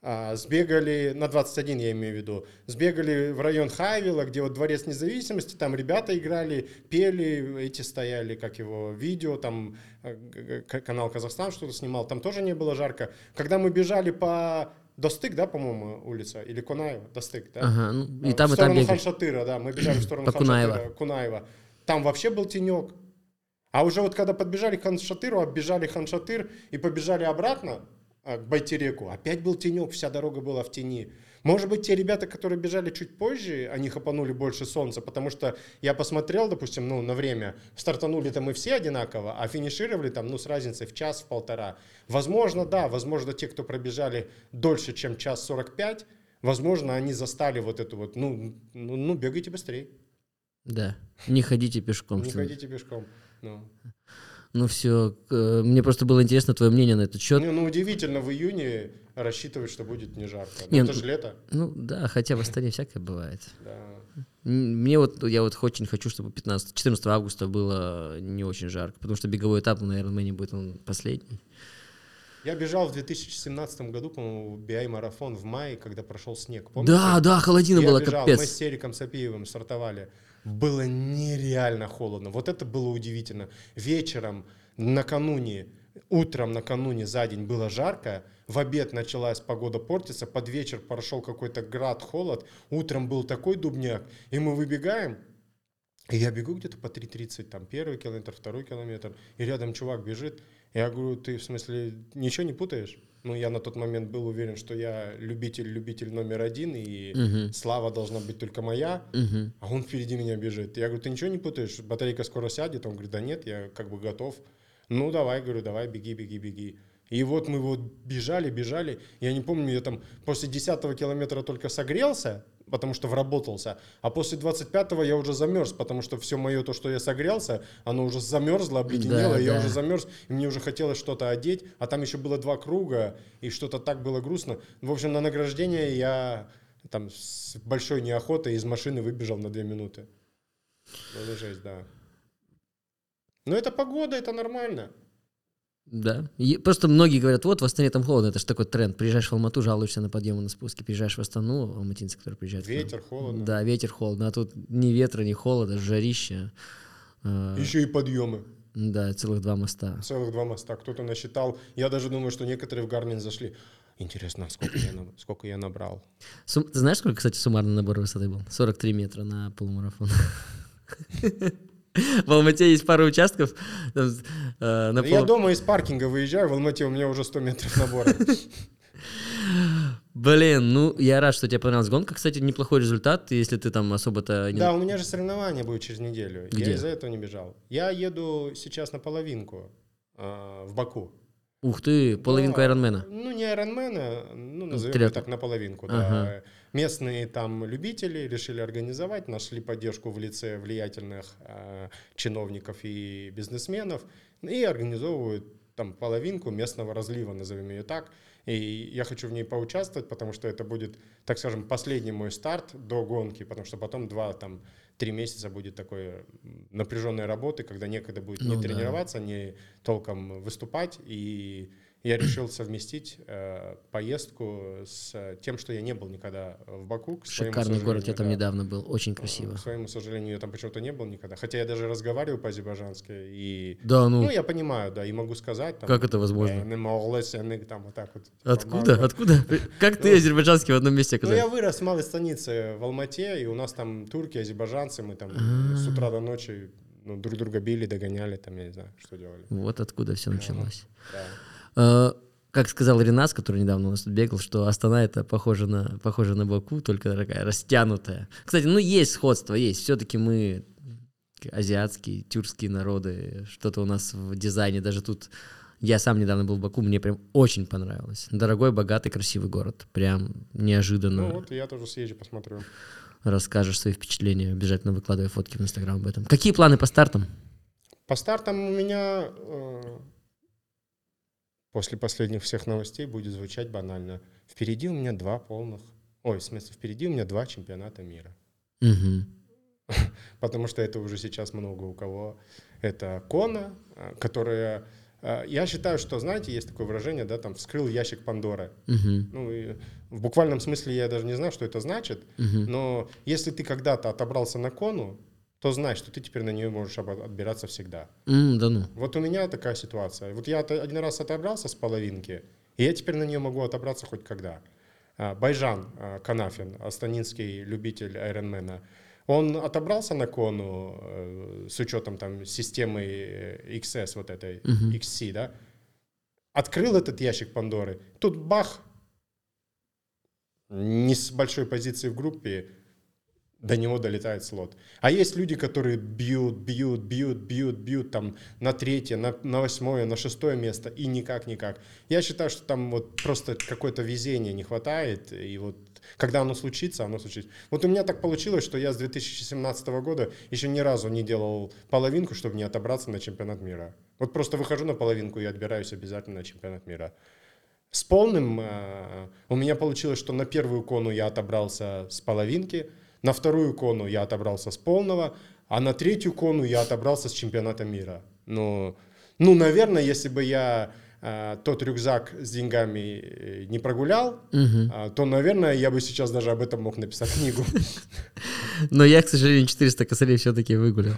А, сбегали, на 21 я имею в виду, сбегали в район Хайвилла, где вот Дворец Независимости, там ребята играли, пели, эти стояли, как его, видео, там э, канал Казахстан что-то снимал, там тоже не было жарко. Когда мы бежали по Достык, да, по-моему, улица, или Кунаева, Достык, да? Ага, ну, и А, там, в и там сторону бегали. Ханшатыра, да, мы бежали в сторону По Кунаева. Ханшатыра, Кунаева. Там вообще был тенек. А уже вот когда подбежали к Ханшатыру, оббежали Ханшатыр и побежали обратно а, к Байтереку, опять был тенек, вся дорога была в тени. Может быть, те ребята, которые бежали чуть позже, они хапанули больше солнца, потому что я посмотрел, допустим, ну, на время, стартанули-то мы все одинаково, а финишировали там, ну, с разницей в час, в полтора. Возможно, да, возможно, те, кто пробежали дольше, чем час 45, возможно, они застали вот эту вот, ну, ну, ну бегайте быстрее, Да, не ходите пешком. не ходите пешком. Ну. Ну все, мне просто было интересно твое мнение на этот счет. Ну, ну, удивительно в июне рассчитывать, что будет не жарко. Ну, Не, это ну- же лето. Ну да, хотя в Астане всякое бывает. Да. Мне вот, я вот очень хочу, чтобы 15, 14 августа было не очень жарко, потому что беговой этап, наверное, Ironman будет он последний. Я бежал в 2017 году, по-моему, BI-марафон в мае, когда прошел снег. Помните? Да, да, холодина Я была бежал, мы с капец. Сериком Сапиевым стартовали. Было нереально холодно. Вот это было удивительно. Вечером, накануне, утром накануне за день было жарко, в обед началась погода портиться, под вечер прошел какой-то град, холод, утром был такой дубняк, и мы выбегаем, и я бегу где-то по 3.30, там первый километр, второй километр, и рядом чувак бежит. Я говорю, ты в смысле ничего не путаешь? Ну, я на тот момент был уверен, что я любитель-любитель номер один, и Мгм. слава должна быть только моя, Мгм. а он впереди меня бежит. Я говорю, ты ничего не путаешь? Батарейка скоро сядет. Он говорит, да нет, я как бы готов. Ну, давай, говорю, давай, беги, беги, беги. И вот мы вот бежали, бежали. Я не помню, я там после 10 километра только согрелся, потому что вработался, а после 25-го я уже замерз, потому что все мое то, что я согрелся, оно уже замерзло, обледенело, Да, и я да. уже замерз, и мне уже хотелось что-то одеть, а там еще было два круга, и что-то так было грустно. В общем, на награждение я там с большой неохотой из машины выбежал на две минуты. Ну, жесть, да. Но это погода, это нормально. Да. И просто многие говорят, вот в Астане там холодно, это же такой тренд. Приезжаешь в Алмату, жалуешься на подъемы, на спуски. Приезжаешь в Астану, алматинцы, которые приезжают. Ветер, холодно. Да, ветер, холодно. А тут ни ветра, ни холода, жарище. А, Еще и подъемы. Да, целых два моста. Целых два моста. Кто-то насчитал. Я даже думаю, что некоторые в Гармин зашли. Интересно, сколько я, сколько я набрал. Сум- Ты знаешь, сколько, кстати, суммарный набор высоты был? 43 метра на полумарафон. В Алмате есть пару участков. там, э, на Я полу- дома из паркинга выезжаю, в Алмате у меня уже 100 метров набора. Блин, ну я рад, что тебе понравилась гонка. Кстати, неплохой результат, если ты там особо-то не... Да, у меня же соревнования будет через неделю. Где? Я из-за этого не бежал. Я еду сейчас на половинку а, в Баку. Ух ты, половинку Да. Айронмена. Ну, не Айронмена, ну, назовем это так, на половинку. Ага. Да. Местные там любители решили организовать, нашли поддержку в лице влиятельных а, чиновников и бизнесменов и организовывают там половинку местного разлива, назовем ее так. И я хочу в ней поучаствовать, потому что это будет, так скажем, последний мой старт до гонки, потому что потом два, там, три месяца будет такой напряженной работы, когда некогда будет Ну не да. тренироваться, не толком выступать. И я решил совместить э, поездку с тем, что я не был никогда в Баку. К Шикарный город, я там да. недавно был, очень красиво. К своему сожалению, я там почему-то не был никогда. Хотя я даже разговариваю по-азербайджански. И, Да, ну, ну, я понимаю, да, и могу сказать. Там, как это возможно? «Э, не там вот так вот. Откуда? Помогу. Откуда? Как ты азербайджанский в одном месте Ну, я оказался? вырос в малой станице в Алмате, и у нас там турки, азербайджанцы, мы там А. с утра до ночи ну, друг друга били, догоняли, там, я не знаю, что делали. Вот откуда все началось. Да. Э, Как сказал Ренас, который недавно у нас тут бегал, что Астана это похоже на, похоже на Баку, только такая растянутая. Кстати, ну есть сходство, есть. Все-таки мы азиатские, тюркские народы, что-то у нас в дизайне, даже тут я сам недавно был в Баку, мне прям очень понравилось. Дорогой, богатый, красивый город. Прям неожиданно Ну вот, я тоже съезжу, посмотрю. расскажешь свои впечатления, обязательно выкладывай фотки в Инстаграм об этом. Какие планы по стартам? По стартам у меня э, после последних всех новостей будет звучать банально. Впереди у меня два полных Ой, в смысле, впереди у меня два чемпионата мира. Мгм. Потому что это уже сейчас много у кого. Это Кона, а, которая... а, Я считаю, что, знаете, есть такое выражение, да, там, вскрыл ящик Пандоры. Мгм. Ну, и в буквальном смысле я даже не знаю, что это значит, Мгм. но если ты когда-то отобрался на Кону, то знай, что ты теперь на нее можешь отбираться всегда. М, Да ну. Вот у меня такая ситуация. Вот я один раз отобрался с половинки, и я теперь на нее могу отобраться хоть когда. А, Байжан а, Канафин, астанинский любитель Айронмена, он отобрался на кону э, с учетом там системы э, XS, вот этой Мгм. XC, да, открыл этот ящик Пандоры, тут бах, не с большой позиции в группе, до него долетает слот. А есть люди, которые бьют, бьют, бьют, бьют, бьют там на третье, на, на восьмое, на шестое место и никак-никак. Я считаю, что там вот просто какое-то везение не хватает, и вот когда оно случится, оно случится. Вот у меня так получилось, что я с 2017 года еще ни разу не делал половинку, чтобы не отобраться на чемпионат мира. Вот просто выхожу на половинку и отбираюсь обязательно на чемпионат мира. С полным э, у меня получилось, что на первую кону я отобрался с половинки, на вторую кону я отобрался с полного, а на третью кону я отобрался с чемпионата мира. Ну, ну наверное, если бы я э, тот рюкзак с деньгами э, не прогулял, Мгм. а, то, наверное, я бы сейчас даже об этом мог написать книгу. Но я, к сожалению, 400 косарей все-таки выгулял.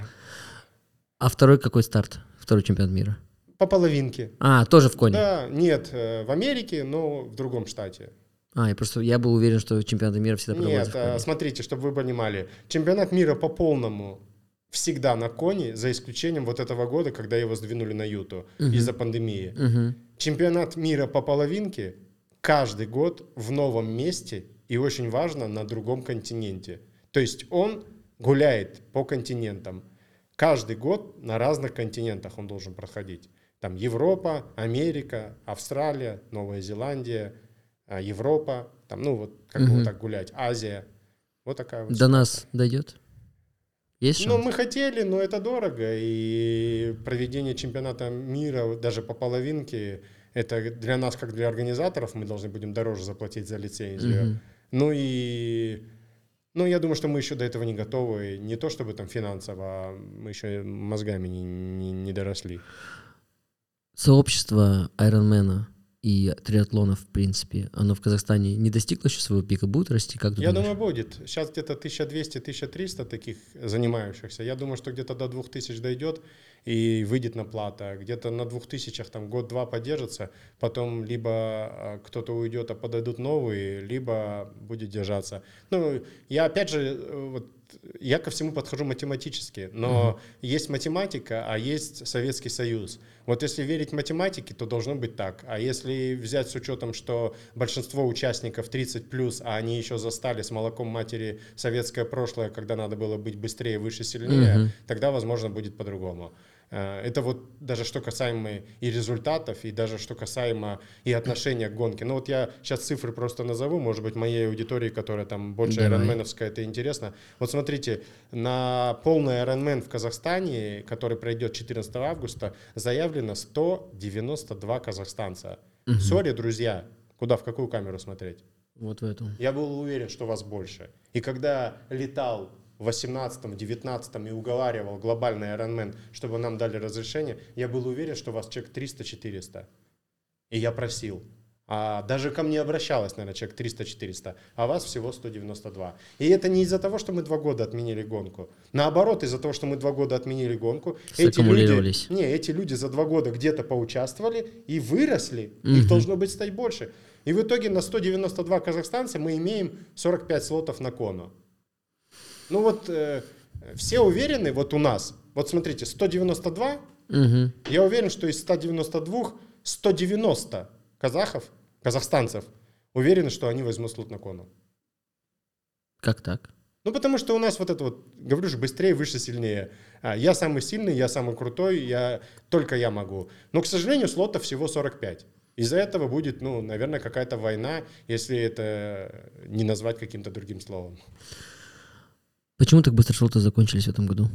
А второй какой старт? Второй чемпионат мира. По половинке. А, тоже в коне. Да, нет, э, в Америке, но в другом штате. А, я просто я был уверен, что чемпионаты мира всегда проводятся Нет, э, смотрите, чтобы вы понимали, чемпионат мира по полному всегда на коне, за исключением вот этого года, когда его сдвинули на Юту из-за пандемии. Мгм. Чемпионат мира по половинке каждый год в новом месте и очень важно на другом континенте. То есть он гуляет по континентам. Каждый год на разных континентах он должен проходить. Там Европа, Америка, Австралия, Новая Зеландия, Европа, там, ну вот как бы Мгм. вот так гулять, Азия. Вот такая вот До ситуация. нас дойдет? Есть Ну, шанс? мы хотели, но это дорого. И проведение чемпионата мира даже по половинке, это для нас, как для организаторов, мы должны будем дороже заплатить за лицензию. Мгм. Ну и... Ну, я думаю, что мы еще до этого не готовы. Не то чтобы там финансово, а мы еще мозгами не, не- не доросли. Сообщество Айронмена и триатлонов, в принципе, оно в Казахстане не достигло еще своего пика, будет расти? Как Я думаешь? думаю, будет. Сейчас где-то 1200-1300 таких занимающихся. Я думаю, что где-то до 2000 дойдет и выйдет на плата. Где-то на 2000 там год-два поддержится, потом либо а, кто-то уйдет, а подойдут новые, либо будет держаться. Ну, я опять же, э, вот, я ко всему подхожу математически, но есть математика, а есть Советский Союз. Вот если верить математике, то должно быть так. А если взять с учетом, что большинство участников 30 плюс, а они еще застали с молоком матери советское прошлое, когда надо было быть быстрее, выше, сильнее, Мгм. тогда, возможно, будет по-другому. Э, Это вот даже что касаемо и результатов, и даже что касаемо и отношения к гонке. Ну вот я сейчас цифры просто назову, может быть, моей аудитории, которая там больше айронменовская, это интересно. Вот смотрите, на полный айронмен в Казахстане, который пройдет 14 августа, заявлено 192 казахстанца. Сори, друзья, куда, в какую камеру смотреть? Вот в эту. Я был уверен, что вас больше. И когда летал в 18-м, 19-м и уговаривал глобальный Ironman, чтобы нам дали разрешение, я был уверен, что вас человек 300-400. И я просил. А даже ко мне обращалось, наверное, человек 300-400, а вас всего 192. И это не из-за того, что мы два года отменили гонку. Наоборот, из-за того, что мы два года отменили гонку, эти люди, не, эти люди за два года где-то поучаствовали и выросли. Мгм. Их должно быть стать больше. И в итоге на 192 казахстанца мы имеем 45 слотов на кону. Ну вот э, все уверены, вот у нас, вот смотрите, 192, Мгм. я уверен, что из 192 190 казахов, казахстанцев уверены, что они возьмут слот на кону. Как так? Ну, потому что у нас вот это вот, говорю же, быстрее, выше, сильнее. А, я самый сильный, я самый крутой, я, только я могу. Но, к сожалению, слотов всего 45. Из-за этого будет, ну, наверное, какая-то война, если это не назвать каким-то другим словом. Почему так быстро слоты закончились в этом году?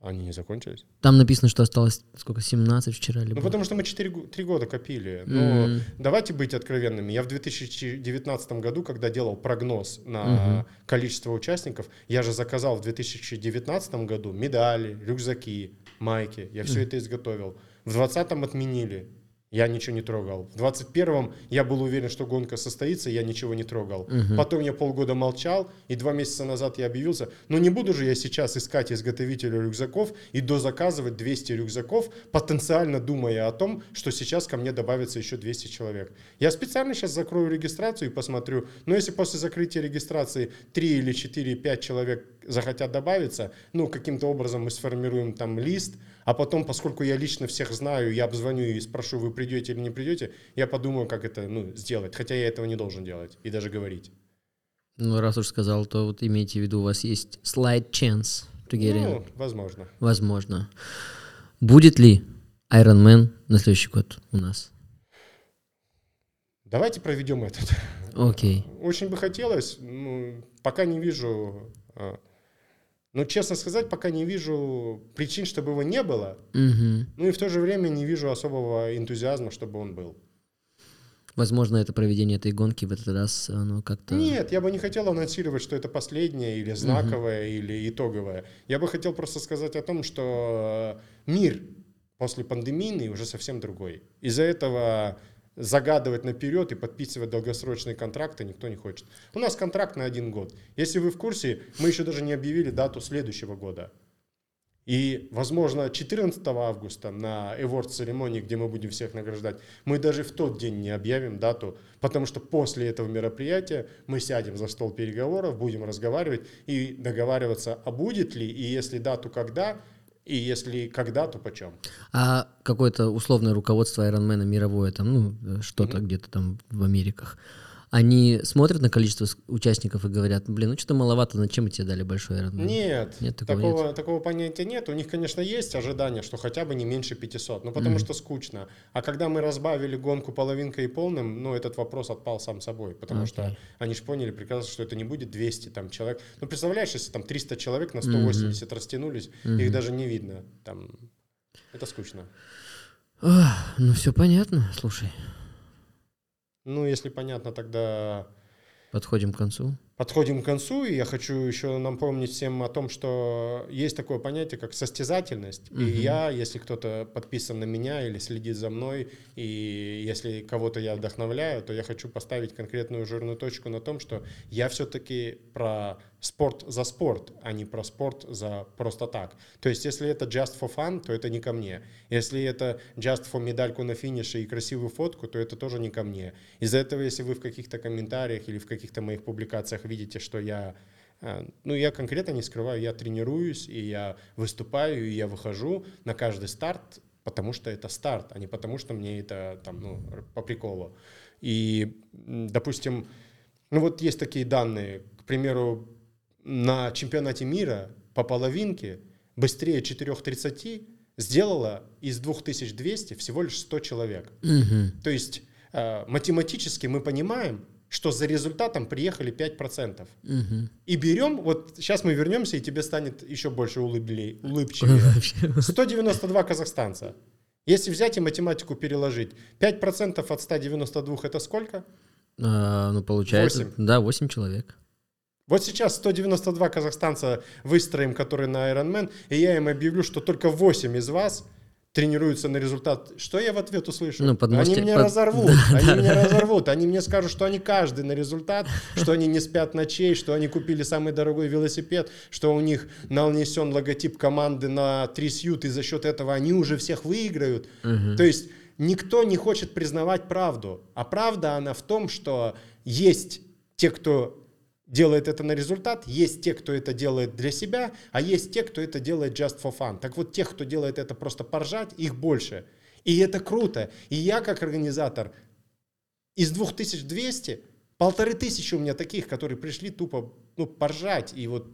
Они не закончились? Там написано, что осталось сколько, 17 вчера либо? Ну, потому что мы 4, 3 года копили. Но М. давайте быть откровенными. Я в 2019 году, когда делал прогноз на Мгм. количество участников, я же заказал в 2019 году медали, рюкзаки, майки. Я все это изготовил. В 2020 отменили. Я ничего не трогал. В 21-м я был уверен, что гонка состоится, я ничего не трогал. Мгм. Потом я полгода молчал, и два месяца назад я объявился. Но не буду же я сейчас искать изготовителя рюкзаков и дозаказывать 200 рюкзаков, потенциально думая о том, что сейчас ко мне добавится еще 200 человек. Я специально сейчас закрою регистрацию и посмотрю. Но если после закрытия регистрации 3 или 4, 5 человек захотят добавиться, ну, каким-то образом мы сформируем там лист, а потом, поскольку я лично всех знаю, я обзвоню и спрошу, вы придете или не придете, я подумаю, как это ну, сделать. Хотя я этого не должен делать и даже говорить. Ну, раз уж сказал, то вот имейте в виду, у вас есть slight chance to get in. Ну, возможно. Возможно. Будет ли Iron Man на следующий год у нас? Давайте проведем этот. Окей. Очень бы хотелось, ну, пока не вижу, ну, честно сказать, пока не вижу причин, чтобы его не было, Мгм. ну и в то же время не вижу особого энтузиазма, чтобы он был. Возможно, это проведение этой гонки в этот раз, оно как-то... Нет, я бы не хотел анонсировать, что это последнее или знаковое, или итоговое. Я бы хотел просто сказать о том, что мир после пандемийный уже совсем другой. Из-за этого загадывать наперед и подписывать долгосрочные контракты никто не хочет. У нас контракт на один год. Если вы в курсе, мы еще даже не объявили дату следующего года. И, возможно, 14 августа на Award церемонии, где мы будем всех награждать, мы даже в тот день не объявим дату, потому что после этого мероприятия мы сядем за стол переговоров, будем разговаривать и договариваться, а будет ли, и если да, то когда, и если когда, то почем. А какое-то условное руководство Ironman мировое, там, ну, э, что-то где-то там в Америках, они смотрят на количество участников и говорят, блин, ну что-то маловато, зачем мы тебе дали большой Ironman? Нет, Нет, такого такого, такого понятия нет. У них, конечно, есть ожидание, что хотя бы не меньше 500, но потому что скучно. А когда мы разбавили гонку половинкой и полным, ну, этот вопрос отпал сам собой, потому что Окей. они же поняли прекрасно, что это не будет 200 там, человек. Ну, представляешь, если там 300 человек на 180 растянулись, их даже не видно. Там, это скучно. Ну все понятно, слушай, Ну, если понятно, тогда подходим к концу. Подходим к концу, и я хочу еще напомнить всем о том, что есть такое понятие, как состязательность. И я, если кто-то подписан на меня или следит за мной, и если кого-то я вдохновляю, то я хочу поставить конкретную жирную точку на том, что я все-таки про спорт за спорт, а не про спорт за просто так. То есть, если это just for fun, то это не ко мне. Если это just for медальку на финише и красивую фотку, то это тоже не ко мне. Из-за этого, если вы в каких-то комментариях или в каких-то моих публикациях видите, что я э, ну, я конкретно не скрываю, я тренируюсь, и я выступаю, и я выхожу на каждый старт, потому что это старт, а не потому что мне это там, ну, по приколу. И, допустим, ну вот есть такие данные, к примеру, на чемпионате мира по половинке быстрее 4.30 сделала из 2200 всего лишь 100 человек. Мгм. То есть э, математически мы понимаем, что за результатом приехали 5%. Мгм. И берем, вот сейчас мы вернемся, и тебе станет еще больше улыблей, улыбчивее. Вообще. 192 казахстанца. Если взять и математику переложить, 5% от 192 это сколько? А, ну, получается, Восемь. да, 8 человек. Вот сейчас 192 казахстанца выстроим, которые на Ironman, и я им объявлю, что только 8 из вас тренируются на результат. Что я в ответ услышу? Ну, под они меня под- разорвут, они меня разорвут, они мне скажут, что они каждый на результат, что они не спят ночей, что они купили самый дорогой велосипед, что у них нанесен логотип команды на три сьют, и за счет этого они уже всех выиграют. То есть никто не хочет признавать правду. А правда, она в том, что есть те, кто делает это на результат, есть те, кто это делает для себя, а есть те, кто это делает just for fun. Так вот, тех, кто делает это просто поржать, их больше. И это круто. И я, как организатор, из 2200, полторы тысячи у меня таких, которые пришли тупо ну, поржать и вот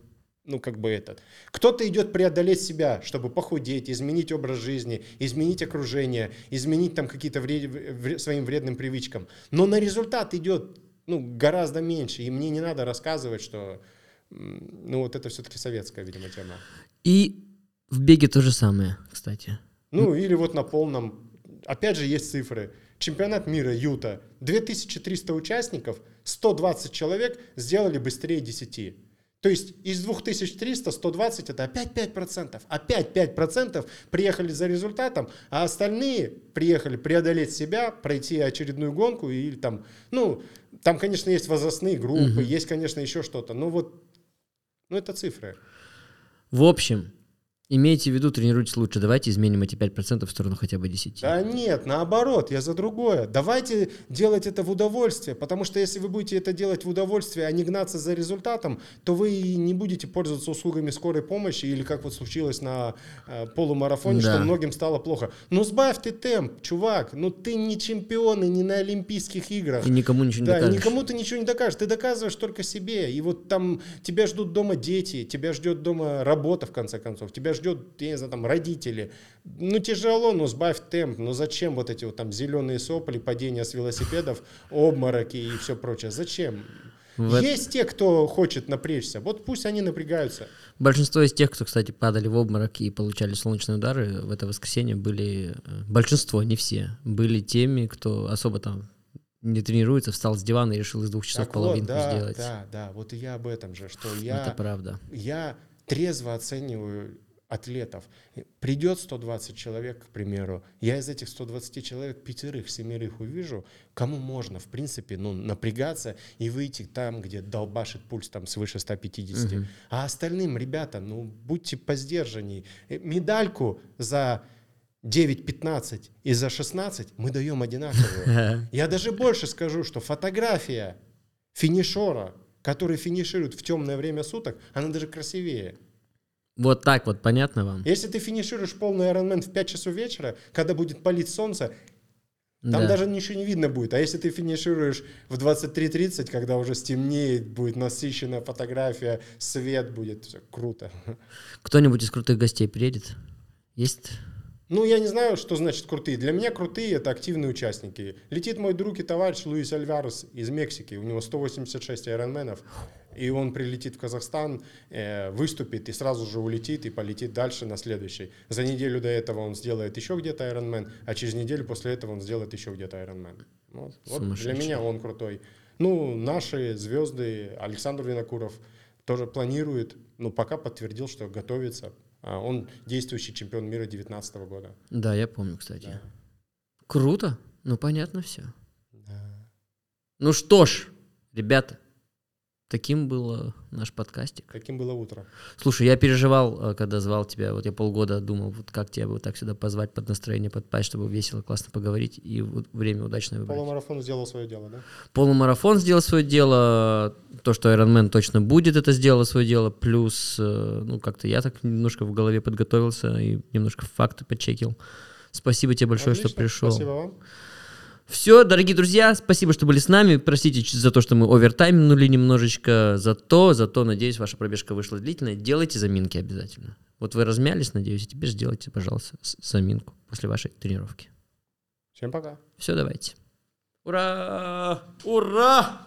ну, как бы этот. Кто-то идет преодолеть себя, чтобы похудеть, изменить образ жизни, изменить окружение, изменить там какие-то вред- вре- своим вредным привычкам. Но на результат идет ну, гораздо меньше. И мне не надо рассказывать, что ну, вот это все-таки советская, видимо, тема. И В беге то же самое, кстати. Ну, или вот на полном. Опять же, есть цифры. Чемпионат мира Юта. 2300 участников, 120 человек сделали быстрее 10. То есть из 2300 120 это опять 5%. Опять 5% приехали за результатом, а остальные приехали преодолеть себя, пройти очередную гонку или там, ну, там, конечно, есть возрастные группы, угу. есть, конечно, еще что-то, но вот, ну, это цифры. В общем, Имейте в виду, тренируйтесь лучше. Давайте изменим эти 5% в сторону хотя бы 10. Да нет, наоборот, я за другое. Давайте делать это в удовольствие, потому что если вы будете это делать в удовольствие, а не гнаться за результатом, то вы не будете пользоваться услугами скорой помощи или как вот случилось на э, полумарафоне, да. что многим стало плохо. Ну сбавь ты темп, чувак, ну ты не чемпион и не на Олимпийских играх. И никому ничего не да, докажешь. никому ты ничего не докажешь, ты доказываешь только себе. И вот там тебя ждут дома дети, тебя ждет дома работа в конце концов, тебя ждет, я не знаю, там родители. Ну, тяжело, но сбавь темп. Ну, зачем вот эти вот там зеленые сопли, падения с велосипедов, обмороки и все прочее? Зачем? В Есть те, кто хочет напрячься, вот пусть они напрягаются. Большинство из тех, кто, кстати, падали в обморок и получали солнечные удары в это воскресенье, были, э, большинство, не все, были теми, кто особо там не тренируется, встал с дивана и решил из двух часов так половинку вот, да, сделать. Да, да, вот и я об этом же, что я... Это правда. Я трезво оцениваю атлетов. Придет 120 человек, к примеру, я из этих 120 человек пятерых, семерых увижу, кому можно, в принципе, ну, напрягаться и выйти там, где долбашит пульс там свыше 150. Угу. А остальным, ребята, ну, будьте поздержанней. Э, медальку за 9-15 и за 16 мы даем одинаковую. Я даже больше скажу, что фотография финишера, который финиширует в темное время суток, она даже красивее. Вот так вот, понятно вам? Если ты финишируешь полный Ironman в 5 часов вечера, когда будет палить солнце, там да. даже ничего не видно будет. А если ты финишируешь в 23.30, когда уже стемнеет, будет насыщенная фотография, свет будет, все круто. Кто-нибудь из крутых гостей приедет? Есть? Ну, я не знаю, что значит крутые. Для меня крутые — это активные участники. Летит мой друг и товарищ Луис Альварес из Мексики. У него 186 айронменов и он прилетит в Казахстан, э, выступит и сразу же улетит и полетит дальше на следующий. За неделю до этого он сделает еще где-то Ironman, а через неделю после этого он сделает еще где-то Ironman. Вот, вот для меня он крутой. Ну, наши звезды, Александр Винокуров тоже планирует, ну, пока подтвердил, что готовится. А он действующий чемпион мира 2019 года. Да, я помню, кстати. Да. Круто. Ну, понятно все. Да. Ну что ж, ребята, Таким был наш подкастик. Таким было утро. Слушай, я переживал, э, когда звал тебя. Вот я полгода думал, вот как тебя вот так сюда позвать под настроение, подпасть, чтобы весело, классно поговорить и вот время удачное выбрать. Полумарафон сделал свое дело, да? Полумарафон сделал свое дело. То, что Ironman точно будет, это сделало свое дело. Плюс, э, ну, как-то я так немножко в голове подготовился и немножко факты подчекил. Спасибо тебе большое, Отлично. что пришел. Спасибо вам. Все, дорогие друзья, спасибо, что были с нами. Простите за то, что мы овертаймнули немножечко. Зато, зато, надеюсь, ваша пробежка вышла длительная. Делайте заминки обязательно. Вот вы размялись, надеюсь, и теперь сделайте, пожалуйста, заминку после вашей тренировки. Всем пока. Все, давайте. Ура! Ура!